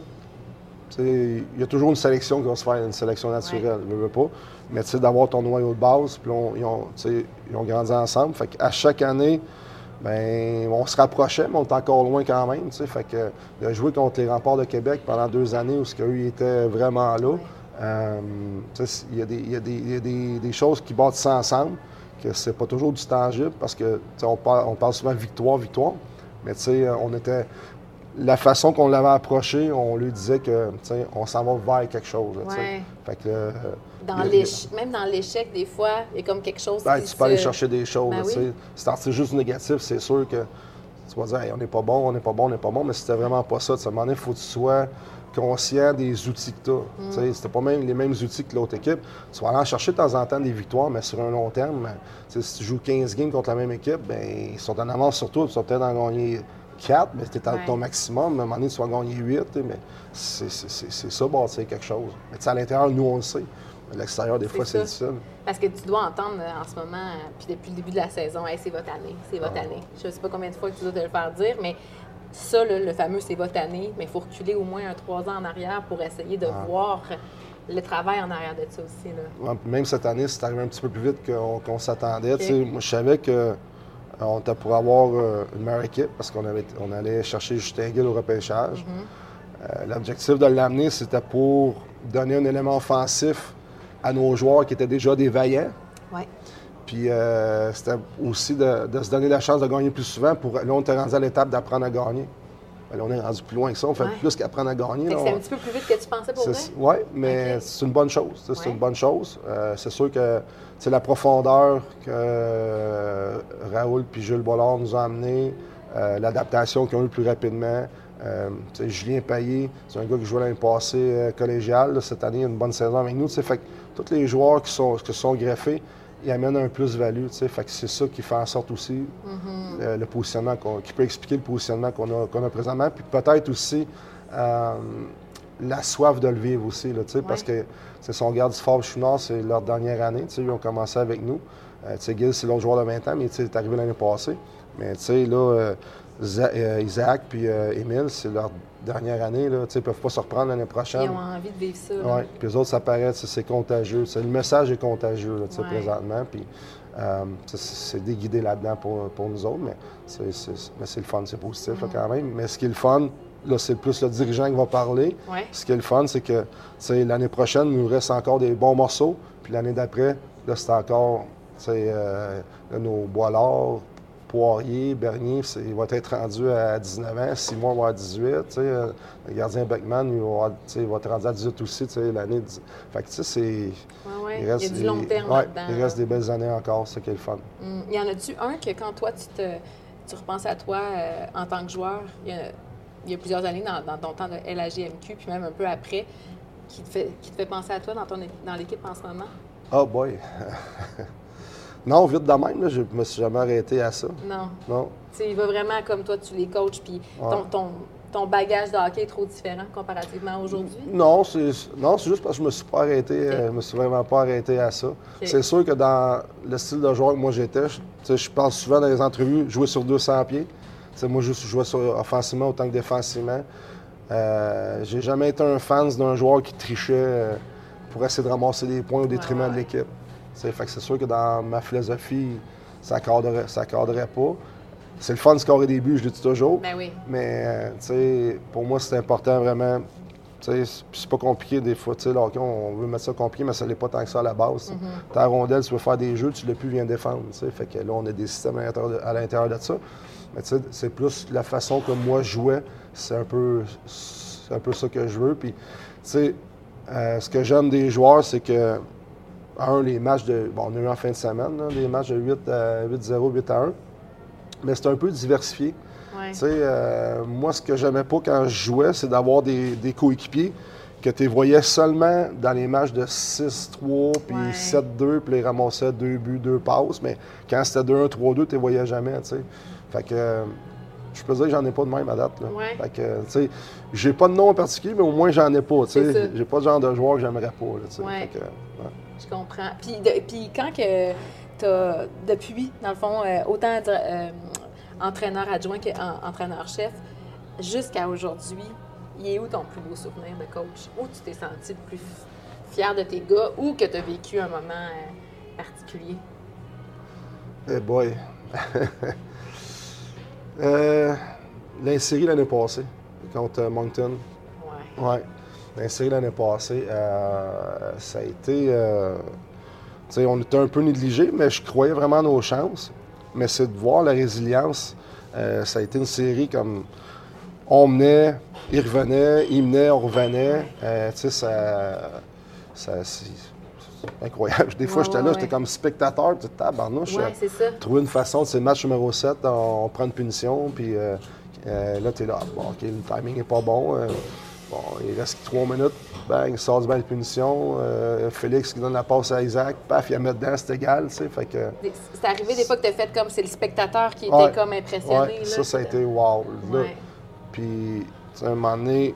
il y a toujours une sélection qui va se faire, une sélection naturelle, je ne veux pas. Mais d'avoir ton noyau de base, puis ils, ont, ils ont grandi ensemble. Fait qu'à chaque année, ben, on se rapprochait, mais on est encore loin quand même. Fait que de jouer contre les remparts de Québec pendant deux années où ce ils étaient vraiment là, euh, il y a, des, y a des, des, choses qui battent ça ensemble que c'est pas toujours du tangible parce que on parle, on parle souvent victoire, victoire, mais tu sais, on était. la façon qu'on l'avait approché, on lui disait que on s'en va vers quelque chose. fait que, euh, dans même dans l'échec, des fois, il y a comme quelque chose ben, Tu peux aller chercher des choses. Ben c'est juste négatif, c'est sûr que tu vas dire on n'est pas bon, on n'est pas bon, on n'est pas bon, mais c'était vraiment pas ça. À un moment donné, il faut que tu sois conscient des outils que tu as. Mm. C'était pas même les mêmes outils que l'autre équipe. Tu vas aller en chercher de temps en temps des victoires, mais sur un long terme, si tu joues 15 games contre la même équipe, ben, ils sont en avance sur toi, ils sont peut-être en gagner 4, mais tu es à ton maximum. À un moment donné, tu vas gagner 8, mais c'est ça, bâtir quelque chose. Mais à l'intérieur, nous, on le sait. À l'extérieur, des fois, c'est difficile. Parce que tu dois entendre euh, en ce moment, euh, puis depuis le début de la saison, c'est votre année, c'est votre ah. année. Je ne sais pas combien de fois que tu dois te le faire dire, mais ça, le fameux c'est votre année, mais il faut reculer au moins un trois ans en arrière pour essayer de ah. voir le travail en arrière de ça aussi. Là. même cette année, c'est arrivé un petit peu plus vite qu'on s'attendait. Moi, je savais que euh, on était pour avoir une meilleure équipe parce qu'on on allait chercher Justin Gill au repêchage. Mm-hmm. L'objectif de l'amener, c'était pour donner un élément offensif à nos joueurs qui étaient déjà des vaillants. Puis euh, c'était aussi de, se donner la chance de gagner plus souvent. Pour, là, on était rendu à l'étape d'apprendre à gagner. Là, on est rendu plus loin que ça. On fait plus qu'apprendre à gagner. C'est un petit peu plus vite que tu pensais pour vrai? Oui, mais c'est une bonne chose. C'est une bonne chose. Euh, c'est sûr que c'est la profondeur que euh, Raoul et Jules Bollard nous ont amené, l'adaptation qu'ils ont eu plus rapidement. Julien Payet, c'est un gars qui jouait l'année passée collégial. Cette année, il a une bonne saison avec nous. Fait tous les joueurs qui, sont, qui sont greffés, ils amènent un plus-value. Fait que c'est ça qui fait en sorte aussi mm-hmm. le, positionnement, qui peut expliquer le positionnement qu'on a, a, présentement. Puis peut-être aussi euh, la soif de le vivre aussi, là, parce que c'est son garde du Fort Chouinard, c'est leur dernière année. Ils ont commencé avec nous. Euh, Gil, c'est l'autre joueur de 20 ans, mais il est arrivé l'année passée. Mais là, euh, euh, Isaac puis euh, Émile, c'est leur dernière année. Là, ils ne peuvent pas se reprendre l'année prochaine. Ils ont envie de vivre ça. Oui, puis les autres, ça paraît, c'est contagieux. Le message est contagieux là, présentement. Puis euh, c'est déguidé là-dedans pour, pour, nous autres, mais c'est le fun, c'est positif quand même. Mais ce qui est le fun, là, c'est plus le dirigeant qui va parler. Ce qui est le fun, c'est que l'année prochaine, il nous reste encore des bons morceaux. Puis l'année d'après, là, c'est encore euh, nos bois Poirier, Bernier, il va être rendu à 19 ans, Simon va à 18. le gardien Beckman, il va, il va être rendu à 18 aussi l'année. Fait que, tu sais, c'est. il, reste, il y a du long terme. Il reste des belles années encore, c'est qui est le fun. Mm. Il y en a-tu un que quand toi, tu, te, tu repenses à toi euh, en tant que joueur, il y a, plusieurs années dans, dans, ton temps de LAGMQ, puis même un peu après, qui te fait, qui te fait penser à toi dans, ton, dans l'équipe en ce moment? Oh boy! Non, vite de même, là, je me suis jamais arrêté à ça. Non. Non. sais, il va vraiment comme toi, tu les coaches, puis ton, ton, bagage de hockey est trop différent comparativement à aujourd'hui? Non, c'est juste parce que je me suis pas arrêté, euh, me suis vraiment pas arrêté à ça. C'est sûr que dans le style de joueur que moi j'étais, je, je pense souvent dans les entrevues, jouer sur 200 pieds. sais, moi, je jouais sur, offensivement autant que défensivement. Euh, j'ai jamais été un fan d'un joueur qui trichait euh, pour essayer de ramasser des points au détriment de l'équipe. C'est sûr que dans ma philosophie, ça ne cadrerait, ça cadrerait pas. C'est le fun de scorer des buts, je le dis toujours. Ben oui. Mais pour moi, c'est important vraiment. C'est pas compliqué des fois. on veut mettre ça compliqué, mais ça n'est pas tant que ça à la base. Mm-hmm. Ta rondelle, tu veux faire des jeux, tu ne l'as plus, viens défendre. Fait que là, on a des systèmes à l'intérieur de, ça. Mais c'est plus la façon que moi je jouais. C'est un peu, un peu ça que je veux. Puis, euh, ce que j'aime des joueurs, c'est que un, les matchs de. Bon, on a eu en fin de semaine, des matchs de 8 à 8-0, 8 à 1. Mais c'est un peu diversifié. Tu sais, euh, moi, ce que j'aimais pas quand je jouais, c'est d'avoir des, coéquipiers que tu voyais seulement dans les matchs de 6-3 puis 7-2, puis les ramassais 2 buts, 2 passes. Mais quand c'était 2-1, 3-2, tu les voyais jamais, tu sais. Fait que. je peux dire que j'en ai pas de même à date. Là. Fait que, tu sais, j'ai pas de nom en particulier, mais au moins j'en ai pas, tu sais. J'ai pas de genre de joueur que j'aimerais pas, tu sais. Fait que, je comprends. Puis, puis quand que tu as, depuis, dans le fond, euh, autant euh, entraîneur adjoint qu'entraîneur-chef, jusqu'à aujourd'hui, il est où ton plus beau souvenir de coach? Où tu t'es senti le plus fier de tes gars ou que tu as vécu un moment euh, particulier? Eh boy! L'insérie l'année passée contre Moncton. Ouais. Ouais. L'insérie l'année passée, euh, ça a été. Euh, on était un peu négligé, mais je croyais vraiment à nos chances. Mais c'est de voir la résilience. Euh, ça a été une série comme. on menait, il revenait, il menait, on revenait. Tu sais, ça, ça c'est incroyable. Des fois, j'étais là, j'étais comme spectateur, tu tabarnouche. Trouver une façon, c'est match numéro 7, on, prend une punition, puis euh, euh, là, tu es là, bon, OK, le timing n'est pas bon. Bon, il reste trois minutes, bang, il sort du bain de punition. Félix qui donne la passe à Isaac, paf, il a mis dedans, c'est égal, tu sais. Fait que. C'est arrivé des fois que tu as fait comme c'est le spectateur qui était comme impressionné. Ouais, ça, ça a été wow. Puis, à un moment donné,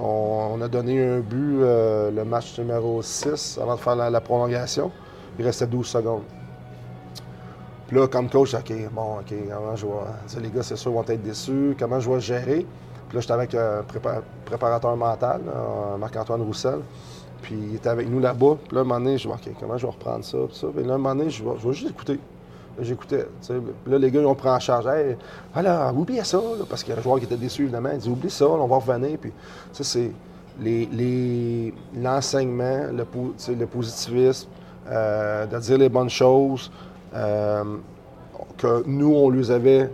on, a donné un but euh, le match numéro 6 avant de faire la, prolongation. Il restait 12 secondes. Puis là, comme coach, OK, bon, OK, comment je vais. Les gars, c'est sûr, vont être déçus. Comment je vais gérer? Puis là, j'étais avec un préparateur mental, Marc-Antoine Roussel. Puis il était avec nous là-bas. Puis là, un moment donné, je vois, OK, comment je vais reprendre ça? Puis, là, un moment donné, je vais, juste écouter. J'écoutais. Là, les gars, ils ont pris en charge. Hey, voilà, oublie ça, parce qu'il y a un joueur qui était déçu, évidemment. Il dit Oublie ça, on va revenir. Puis, ça, c'est l'enseignement, le, le, positivisme, euh, de dire les bonnes choses, euh, que nous, on les avait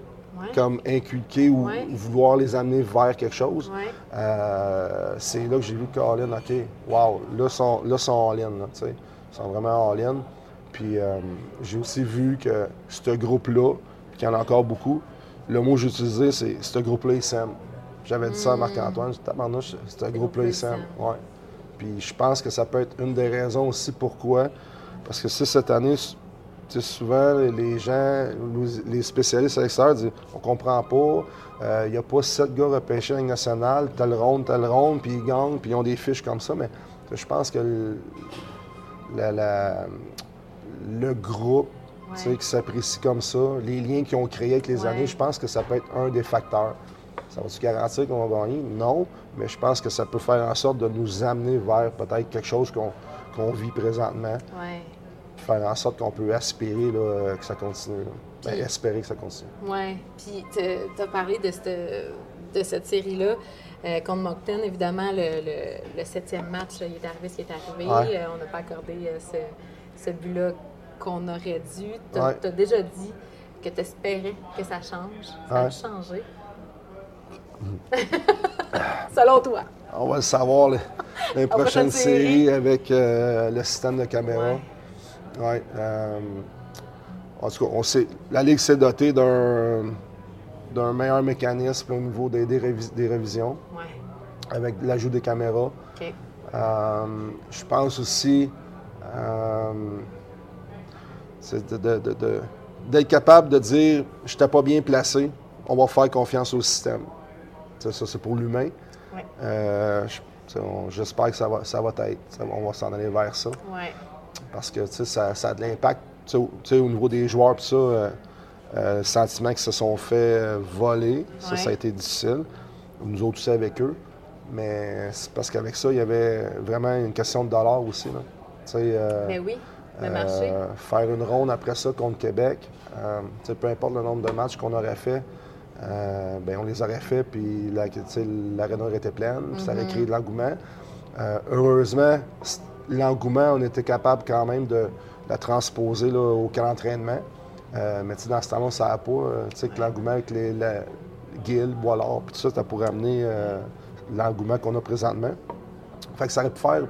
comme inculqués ou, vouloir les amener vers quelque chose. Euh, c'est là que j'ai vu que OK, wow, là, ils sont, là, sont en ligne. ils sont vraiment en ligne. Puis euh, j'ai aussi vu que ce groupe-là, qu'il y en a encore beaucoup, le mot que j'ai utilisé, c'est ce groupe-là, il s'aime. J'avais dit ça à Marc-Antoine, je ce groupe-là, il s'aime. Ouais. Puis je pense que ça peut être une des raisons aussi pourquoi. Parce que si cette année, souvent, les gens, les spécialistes à l'extérieur disent on comprend pas, il euh, n'y a pas sept gars repêchés en nationale, telle ronde, telle ronde, puis ils gagnent, puis ils ont des fiches comme ça. Mais je pense que la, le groupe qui s'apprécie comme ça, les liens qu'ils ont créés avec les années, je pense que ça peut être un des facteurs. Ça va-tu garantir qu'on va gagner? Non, mais je pense que ça peut faire en sorte de nous amener vers peut-être quelque chose qu'on vit présentement. Faire en sorte qu'on peut aspirer là, que ça continue. Ben, espérer que ça continue. Oui. Puis tu as parlé de cette, de cette série-là. Euh, contre Moncton, évidemment, le, septième match, il est arrivé ce qui est arrivé. Euh, on n'a pas accordé euh, ce, ce but-là qu'on aurait dû. Tu as, déjà dit que tu espérais que ça change. Ça a changé. Selon toi. On va le savoir les, prochaines séries avec le système de caméra. Ouais. Euh, en tout cas, on sait, la Ligue s'est dotée d'un, d'un meilleur mécanisme au niveau des, des, révisions, avec l'ajout des caméras. Euh, je pense aussi c'est d'être capable de dire je n'étais pas bien placé, on va faire confiance au système. Ça, c'est pour l'humain. Euh, j'espère que ça va, ça va être. on va s'en aller vers ça. Parce que ça, ça a de l'impact au niveau des joueurs, ça, euh, euh, le sentiment qu'ils se sont fait voler, ça, ça a été difficile. Nous autres aussi avec eux. Mais c'est parce qu'avec ça, il y avait vraiment une question de dollars aussi. Là. Ben oui. Euh, faire une ronde après ça contre Québec, euh, peu importe le nombre de matchs qu'on aurait fait, euh, ben, on les aurait fait, puis l'aréna aurait été pleine, puis ça aurait mm-hmm. créé de l'engouement. heureusement, l'engouement, on était capable quand même de la transposer là, au camp d'entraînement. mais dans ce temps-là, ça n'a pas. que l'engouement avec les, la, Guil, Boilard, puis tout ça, ça pourrait amener l'engouement qu'on a présentement. Fait que ça aurait pu faire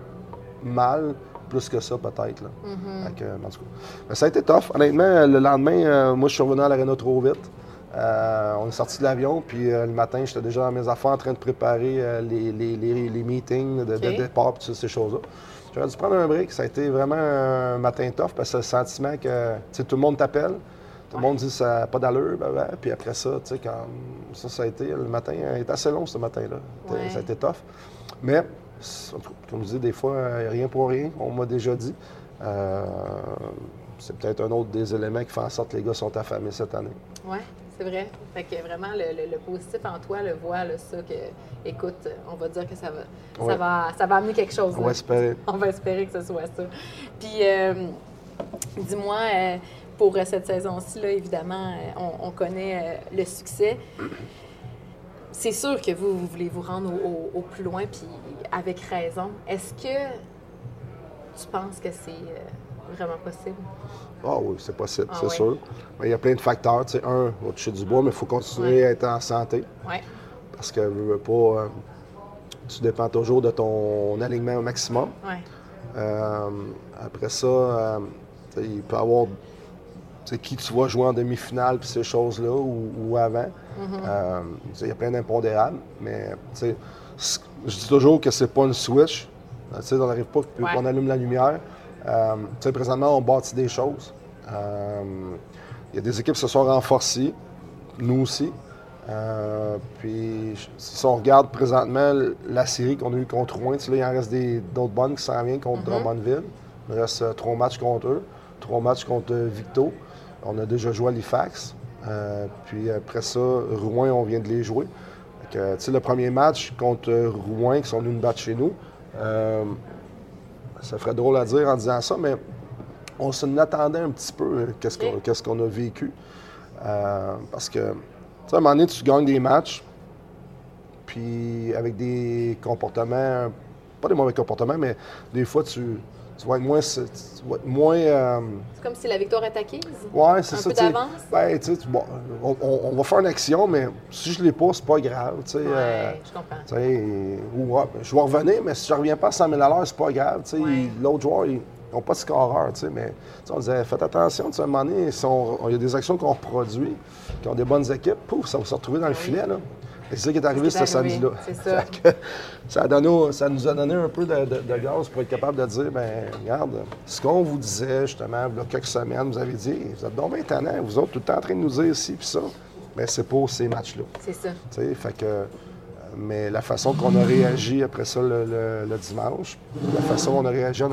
mal, plus que ça, peut-être. Mm-hmm. ça a été tough. Honnêtement, le lendemain, euh, moi, je suis revenu à l'aréna trop vite. Euh, on est sorti de l'avion, puis euh, le matin, j'étais déjà dans mes affaires en train de préparer les, les, meetings de, départ et toutes ces choses-là. J'aurais dû prendre un break. Ça a été vraiment un matin tough parce que le sentiment que tout le monde t'appelle. Tout le monde dit ça n'a pas d'allure, ben, puis après ça, tu sais, quand ça, ça a été, le matin, il était assez long ce matin-là. Ça a été tough. Mais comme je dis, des fois, rien pour rien, on m'a déjà dit. Euh, c'est peut-être un autre des éléments qui fait en sorte que les gars sont affamés cette année. Oui, c'est vrai. Fait que vraiment, le, positif en toi le voit, ça, que, écoute, on va dire que ça va, ça va, ça va amener quelque chose. On va espérer. On va espérer que ce soit ça. Puis, euh, dis-moi, euh, pour cette saison-ci, évidemment, on, connaît le succès c'est sûr que vous, vous voulez vous rendre au, plus loin, puis avec raison. Est-ce que tu penses que c'est euh, vraiment possible? Ah oui, c'est possible, ah c'est sûr. il y a plein de facteurs. Tu sais, un, au-dessus du bois, mais il faut continuer à être en santé. Oui. parce que veux pas, tu dépends toujours de ton alignement au maximum. après ça, il peut y avoir qui tu vas jouer en demi-finale, puis ces choses-là, ou, avant. Mm-hmm. Euh, il y a plein d'impondérables, mais je dis toujours que c'est pas une switch. on n'arrive pas, puis on allume la lumière. Euh, présentement, on bâtit des choses. Euh, il y a des équipes qui se sont renforcées, nous aussi. puis, si on regarde présentement la série qu'on a eue contre Rouen, il en reste d'autres bonnes qui s'en viennent contre mm-hmm. Drummondville. Il reste trois matchs contre eux, trois matchs contre Victo. On a déjà joué à l'IFAX. Euh, puis après ça, Rouen, on vient de les jouer. le premier match contre Rouen, qui sont venus nous battre chez nous, euh, ça ferait drôle à dire en disant ça, mais on s'en attendait un petit peu euh, qu'est-ce qu'on a vécu. parce que, tu sais, à un moment donné, tu gagnes des matchs, puis avec des comportements, pas des mauvais comportements, mais des fois, tu, tu vas être moins. moins euh, C'est comme si la victoire est acquise? Oui, c'est ça. Un peu d'avance? Ben, tu bon, on, on, va faire une action, mais si je ne l'ai pas, c'est pas grave. Euh, je comprends. Ou, je vais revenir, mais si je ne reviens pas à 100 000 c'est pas grave. L'autre joueur, ils n'ont pas de scoreur. Mais on disait, faites attention, à un moment donné, il y a des actions qu'on reproduit, qui ont des bonnes équipes, pouf, ça va se retrouver dans le filet. Là c'est ça qui est arrivé ce samedi-là. C'est ça. ça, ça, nous a donné un peu de, gaz pour être capable de dire, ben regarde, ce qu'on vous disait justement, il y a quelques semaines, vous avez dit, vous êtes donc bien vous autres tout le temps en train de nous dire ci puis ça. Mais c'est pour ces matchs-là. C'est ça. fait que, mais la façon qu'on a réagi après ça le, dimanche, la façon qu'on a réagi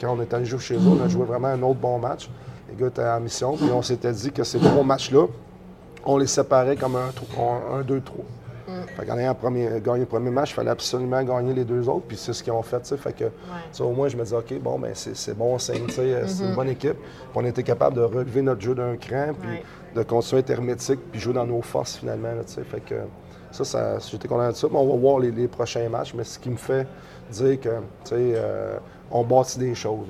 quand on était allé jouer chez eux, on a joué vraiment un autre bon match. Les gars étaient en mission, puis on s'était dit que ces trois matchs-là, on les séparait comme un 2-3. Fait qu'en ayant premier, gagné le premier match, il fallait absolument gagner les deux autres, puis c'est ce qu'ils ont fait. Fait que, au moins, je me disais, OK, bon, ben c'est bon signe, c'est une mm-hmm. bonne équipe. Puis on était capable de relever notre jeu d'un cran, puis de continuer à être hermétique, puis jouer dans nos forces finalement. fait que ça, ça j'étais content de ça. Mais on va voir les, prochains matchs, mais ce qui me fait dire que, tu sais, euh, on bâtit des choses.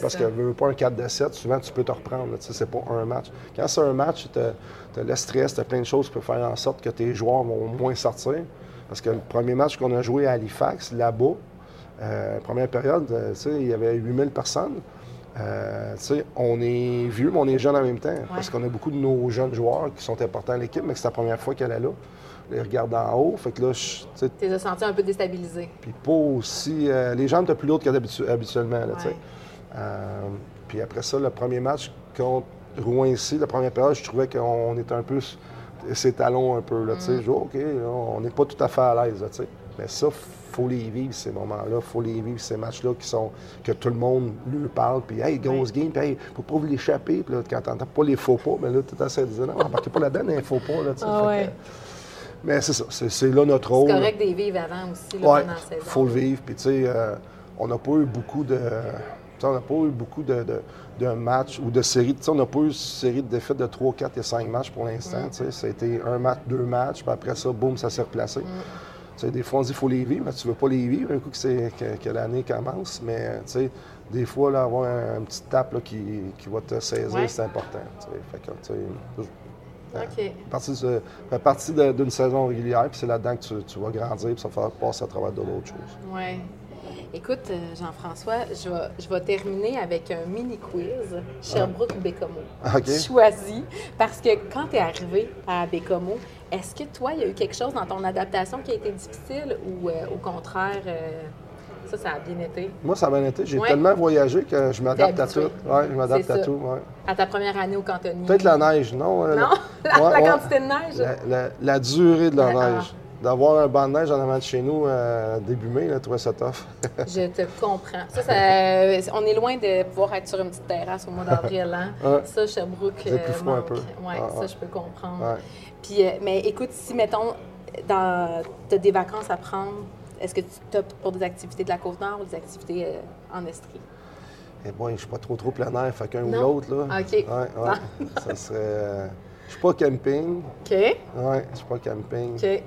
parce que veux pas un 4 de 7, souvent tu peux te reprendre. C'est pas un match. Quand c'est un match, tu as, le stress, tu as plein de choses qui peuvent faire en sorte que tes joueurs vont moins sortir. Parce que le premier match qu'on a joué à Halifax, là-bas, euh, première période, euh, il y avait 8000 personnes. Euh, on est vieux, mais on est jeune en même temps. Parce qu'on a beaucoup de nos jeunes joueurs qui sont importants à l'équipe, mais que c'est la première fois qu'elle est là les regarde en haut. Fait que là, Tu t'es senti un peu déstabilisé. Puis pas aussi. Euh, les jambes étaient plus lourdes qu'habituellement. Là, euh, puis après ça, le premier match contre Rouen ici, la première période, je trouvais qu'on était un peu ses talons un peu. Là, mm. Je OK, on n'est pas tout à fait à l'aise. Mais ça, faut les vivre, ces moments-là. Il faut les vivre, ces matchs-là qui sont que tout le monde lui parle. Puis, hey, grosse game, puis, hey, faut pas vous l'échapper. Puis là, quand t'entends pas les faux pas, mais là, tu essaies de dire, non, embarquez pas là-dedans, les faux pas. Là, ah, ouais. Mais c'est ça, c'est là notre rôle. C'est correct de vivre avant aussi, là, ouais, il faut le vivre. Puis, tu sais, euh, on n'a pas eu beaucoup de. On n'a pas eu beaucoup de, de, matchs ou de séries. On n'a pas eu une série de défaites de 3, 4 et 5 matchs pour l'instant. Mm. Ça a été un match, deux matchs, puis après ça, boum, ça s'est replacé. Mm. Des fois, on dit qu'il faut les vivre, mais tu ne veux pas les vivre un coup que, que, l'année commence. Mais des fois, là, avoir un, petit tape qui, qui, va te saisir, c'est important. Fait que, OK. Ça fait partie d'une saison régulière, puis c'est là-dedans que tu, vas grandir, puis ça va passer à travers d'autres choses. Oui. Écoute, euh, Jean-François, je vais, je vais, terminer avec un mini quiz Sherbrooke ou Bécomo? OK. Choisi. Parce que quand tu es arrivé à Bécomo, est-ce que toi, il y a eu quelque chose dans ton adaptation qui a été difficile ou euh, au contraire, euh, ça, ça a bien été? Moi, ça a bien été. J'ai tellement voyagé que je m'adapte à tout. Je m'adapte à tout. Ouais. À ta première année au cantonnier? Peut-être la neige, non? Non? La, quantité de neige? La, durée de la neige. D'avoir un banc de neige en avant de chez nous euh, début mai, là, trouver ça tough. je te comprends. Ça, ça, on est loin de pouvoir être sur une petite terrasse au mois d'avril. Hein? Ça, Sherbrooke C'est plus froid un peu. Oui, ah, ça, je peux comprendre. Puis, euh, mais écoute, si, mettons, tu as des vacances à prendre, est-ce que tu optes pour des activités de la Côte-Nord ou des activités euh, en Estrie? Eh bon, je ne suis pas trop trop plein air, fait qu'un ou l'autre, là. OK. Ouais, ouais. ça serait... Euh, je suis pas camping. OK. Ouais, je suis pas camping. OK.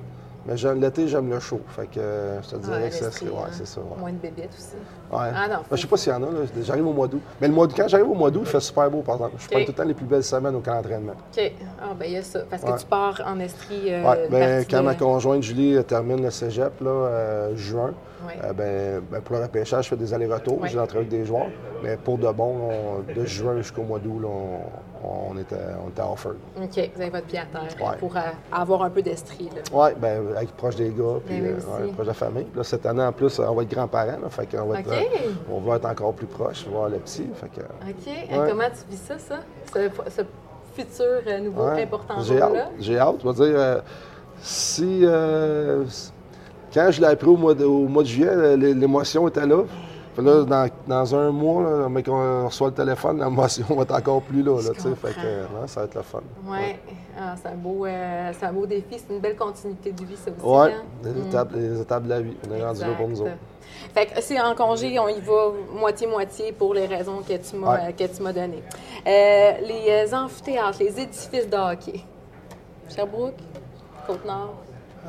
Mais l'été, j'aime le chaud. Fait que je te dirais que ça serait. Ouais, hein. c'est ça. Moins de bébites aussi. Ouais. Ah non. Ben, je sais pas s'il y en a. J'arrive au mois d'août. Mais le mois quand j'arrive au mois d'août, il fait super beau, par exemple. Je prends tout le temps les plus belles semaines au camp d'entraînement. OK. Ah, ben il y a ça. Parce que tu pars en Estrie. Euh. Ben, quand ma conjointe Julie termine le cégep, là, euh, juin, euh, ben, ben, pour le repêchage, je fais des allers-retours. J'ai l'entrée avec des joueurs. Mais pour de bon, de juin jusqu'au mois d'août, on, on, était, on était offer. OK. Vous avez votre pied à terre pour avoir un peu d'estrie. Oui, bien, être proche des gars, puis proche de la famille. là, cette année, en plus, on va être grands-parents. Fait qu'on va, être, on va être encore plus proche, voir le petit. Fait que, OK. comment tu vis ça, ça? Ce, futur euh, nouveau important J'ai hâte. J'ai hâte. Je vais dire, euh, si, euh, Quand je l'ai appris au mois de, au mois de juillet, l'émotion était là. Là, dans, dans, un mois, là, mais qu'on reçoit le téléphone, l'émotion va être encore plus là. là fait que, ça va être le fun. Oui, ouais. ah, c'est un, beau, un beau défi. C'est une belle continuité de vie, ça aussi. Oui, hein? les, mm. étapes, les étapes de la vie. On est rendu là pour nous autres. Fait que c'est en congé, on y va moitié-moitié pour les raisons que tu m'as, données. Euh, les amphithéâtres, les édifices de hockey. Sherbrooke, Côte-Nord.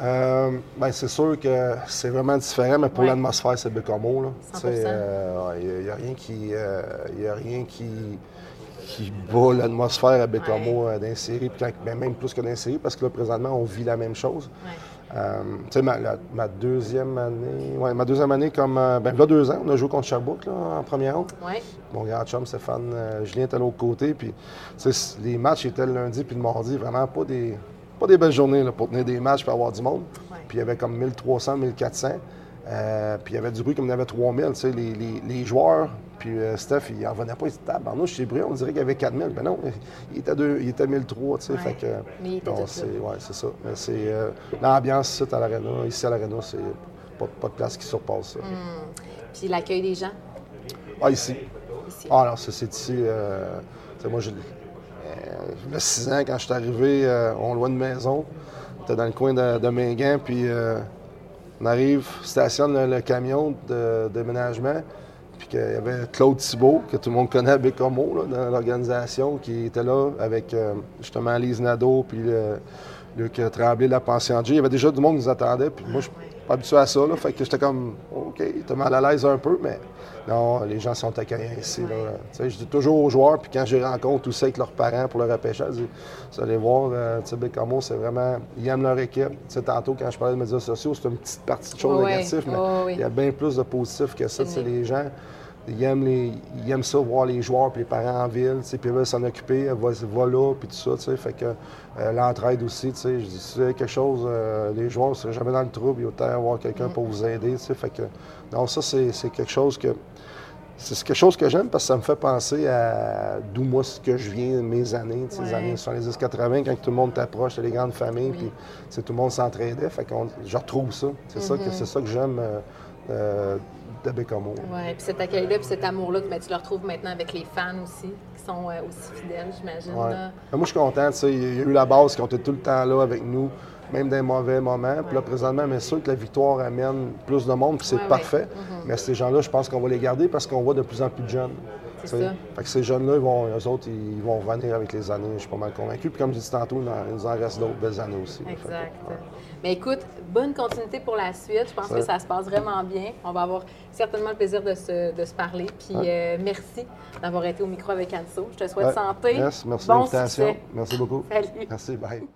Euh, ben, c'est sûr que c'est vraiment différent, mais pour l'atmosphère, c'est Bécomo. Il n'y euh, a, rien qui, euh, y a rien qui, qui bat l'atmosphère à Bécomo ouais. série, ben, même plus que dans série, parce que là, présentement, on vit la même chose. Tu sais, ma, ma, deuxième année, ouais, ma deuxième année comme, ben là, deux ans, on a joué contre Sherbrooke là, en première ronde. Mon gars chum Stéphane Julien était de l'autre côté, puis les matchs étaient le lundi puis le mardi, vraiment pas des, pas des belles journées là, pour tenir des matchs pour avoir du monde. Puis il y avait comme 1300, 1400. Euh, puis il y avait du bruit comme il y avait 3000. Tu sais, les, les, les joueurs, puis euh, Steph, il n'en revenait pas. Il disait, nous, chez Bruy, on dirait qu'il y avait 4000. Ben non, il était, deux, il était 1003. Tu sais, fait que, c'est, ouais, c'est ça. Mais c'est euh, l'ambiance ici à l'Arena. Ici à l'Arena, c'est pas, pas, de place qui surpasse ça. Hmm. Puis l'accueil des gens? Ah, ici. ici. Ah, alors, c'est ici. Euh, moi, j'ai. J'avais 6 ans quand je suis arrivé, on loin de maison. J'étais dans le coin de, de Mingan, puis on arrive, stationne le, camion de déménagement, puis qu'il y avait Claude Thibault, que tout le monde connaît à Bécomo, dans l'organisation, qui était là avec euh, justement Lise Nadeau, puis Luc Tremblay, la pension G. Il y avait déjà du monde qui nous attendait, puis moi, je pas habitué à ça, là, fait que j'étais comme, OK, t'es mal à l'aise un peu, mais non, les gens sont accueillants ici. Je dis toujours aux joueurs, puis quand je les rencontre aussi avec leurs parents pour le repêchage, je dis, vous allez voir, euh, Bécamo, c'est vraiment, ils aiment leur équipe. tantôt, quand je parlais de médias sociaux, c'est une petite partie de choses négatives, mais il y a bien plus de positifs que ça. Les gens, ils aiment, les, ils aiment ça, voir les joueurs puis les parents en ville, puis ils veulent s'en occuper, va, là, puis tout ça, tu sais, fait que euh, l'entraide aussi, tu sais, je dis, si quelque chose, euh, les joueurs ne seraient jamais dans le trouble, il y a autant avoir quelqu'un pour vous aider, tu sais, fait que, non, ça, c'est quelque chose que, c'est quelque chose que j'aime parce que ça me fait penser à d'où moi ce que je viens, mes années, ces années 70-80, quand tout le monde t'approche, les grandes familles, puis tout le monde s'entraidait. Fait que je retrouve ça. C'est ça que mm-hmm. c'est ça que j'aime euh, euh, de Bécomo. Oui, puis cet accueil-là, puis cet amour-là, ben, tu le retrouves maintenant avec les fans aussi, sont euh, aussi fidèles, j'imagine. Ouais. Ben, moi, je suis content. Il y a eu la base qui ont été tout le temps là avec nous même dans les mauvais moments. Puis là, présentement, mais sûr que la victoire amène plus de monde, puis c'est parfait. Mm-hmm. Mais ces gens-là, je pense qu'on va les garder parce qu'on voit de plus en plus de jeunes. C'est ça. Fait que ces jeunes-là, eux autres, ils vont revenir avec les années, je suis pas mal convaincu. Puis comme je dis tantôt, il nous en reste d'autres belles années aussi. Exact. Mais écoute, bonne continuité pour la suite. Je pense que ça se passe vraiment bien. On va avoir certainement le plaisir de se, de se parler. Puis euh, merci d'avoir été au micro avec Anso. Je te souhaite santé. Merci, merci. Merci beaucoup. Salut. Merci, bye.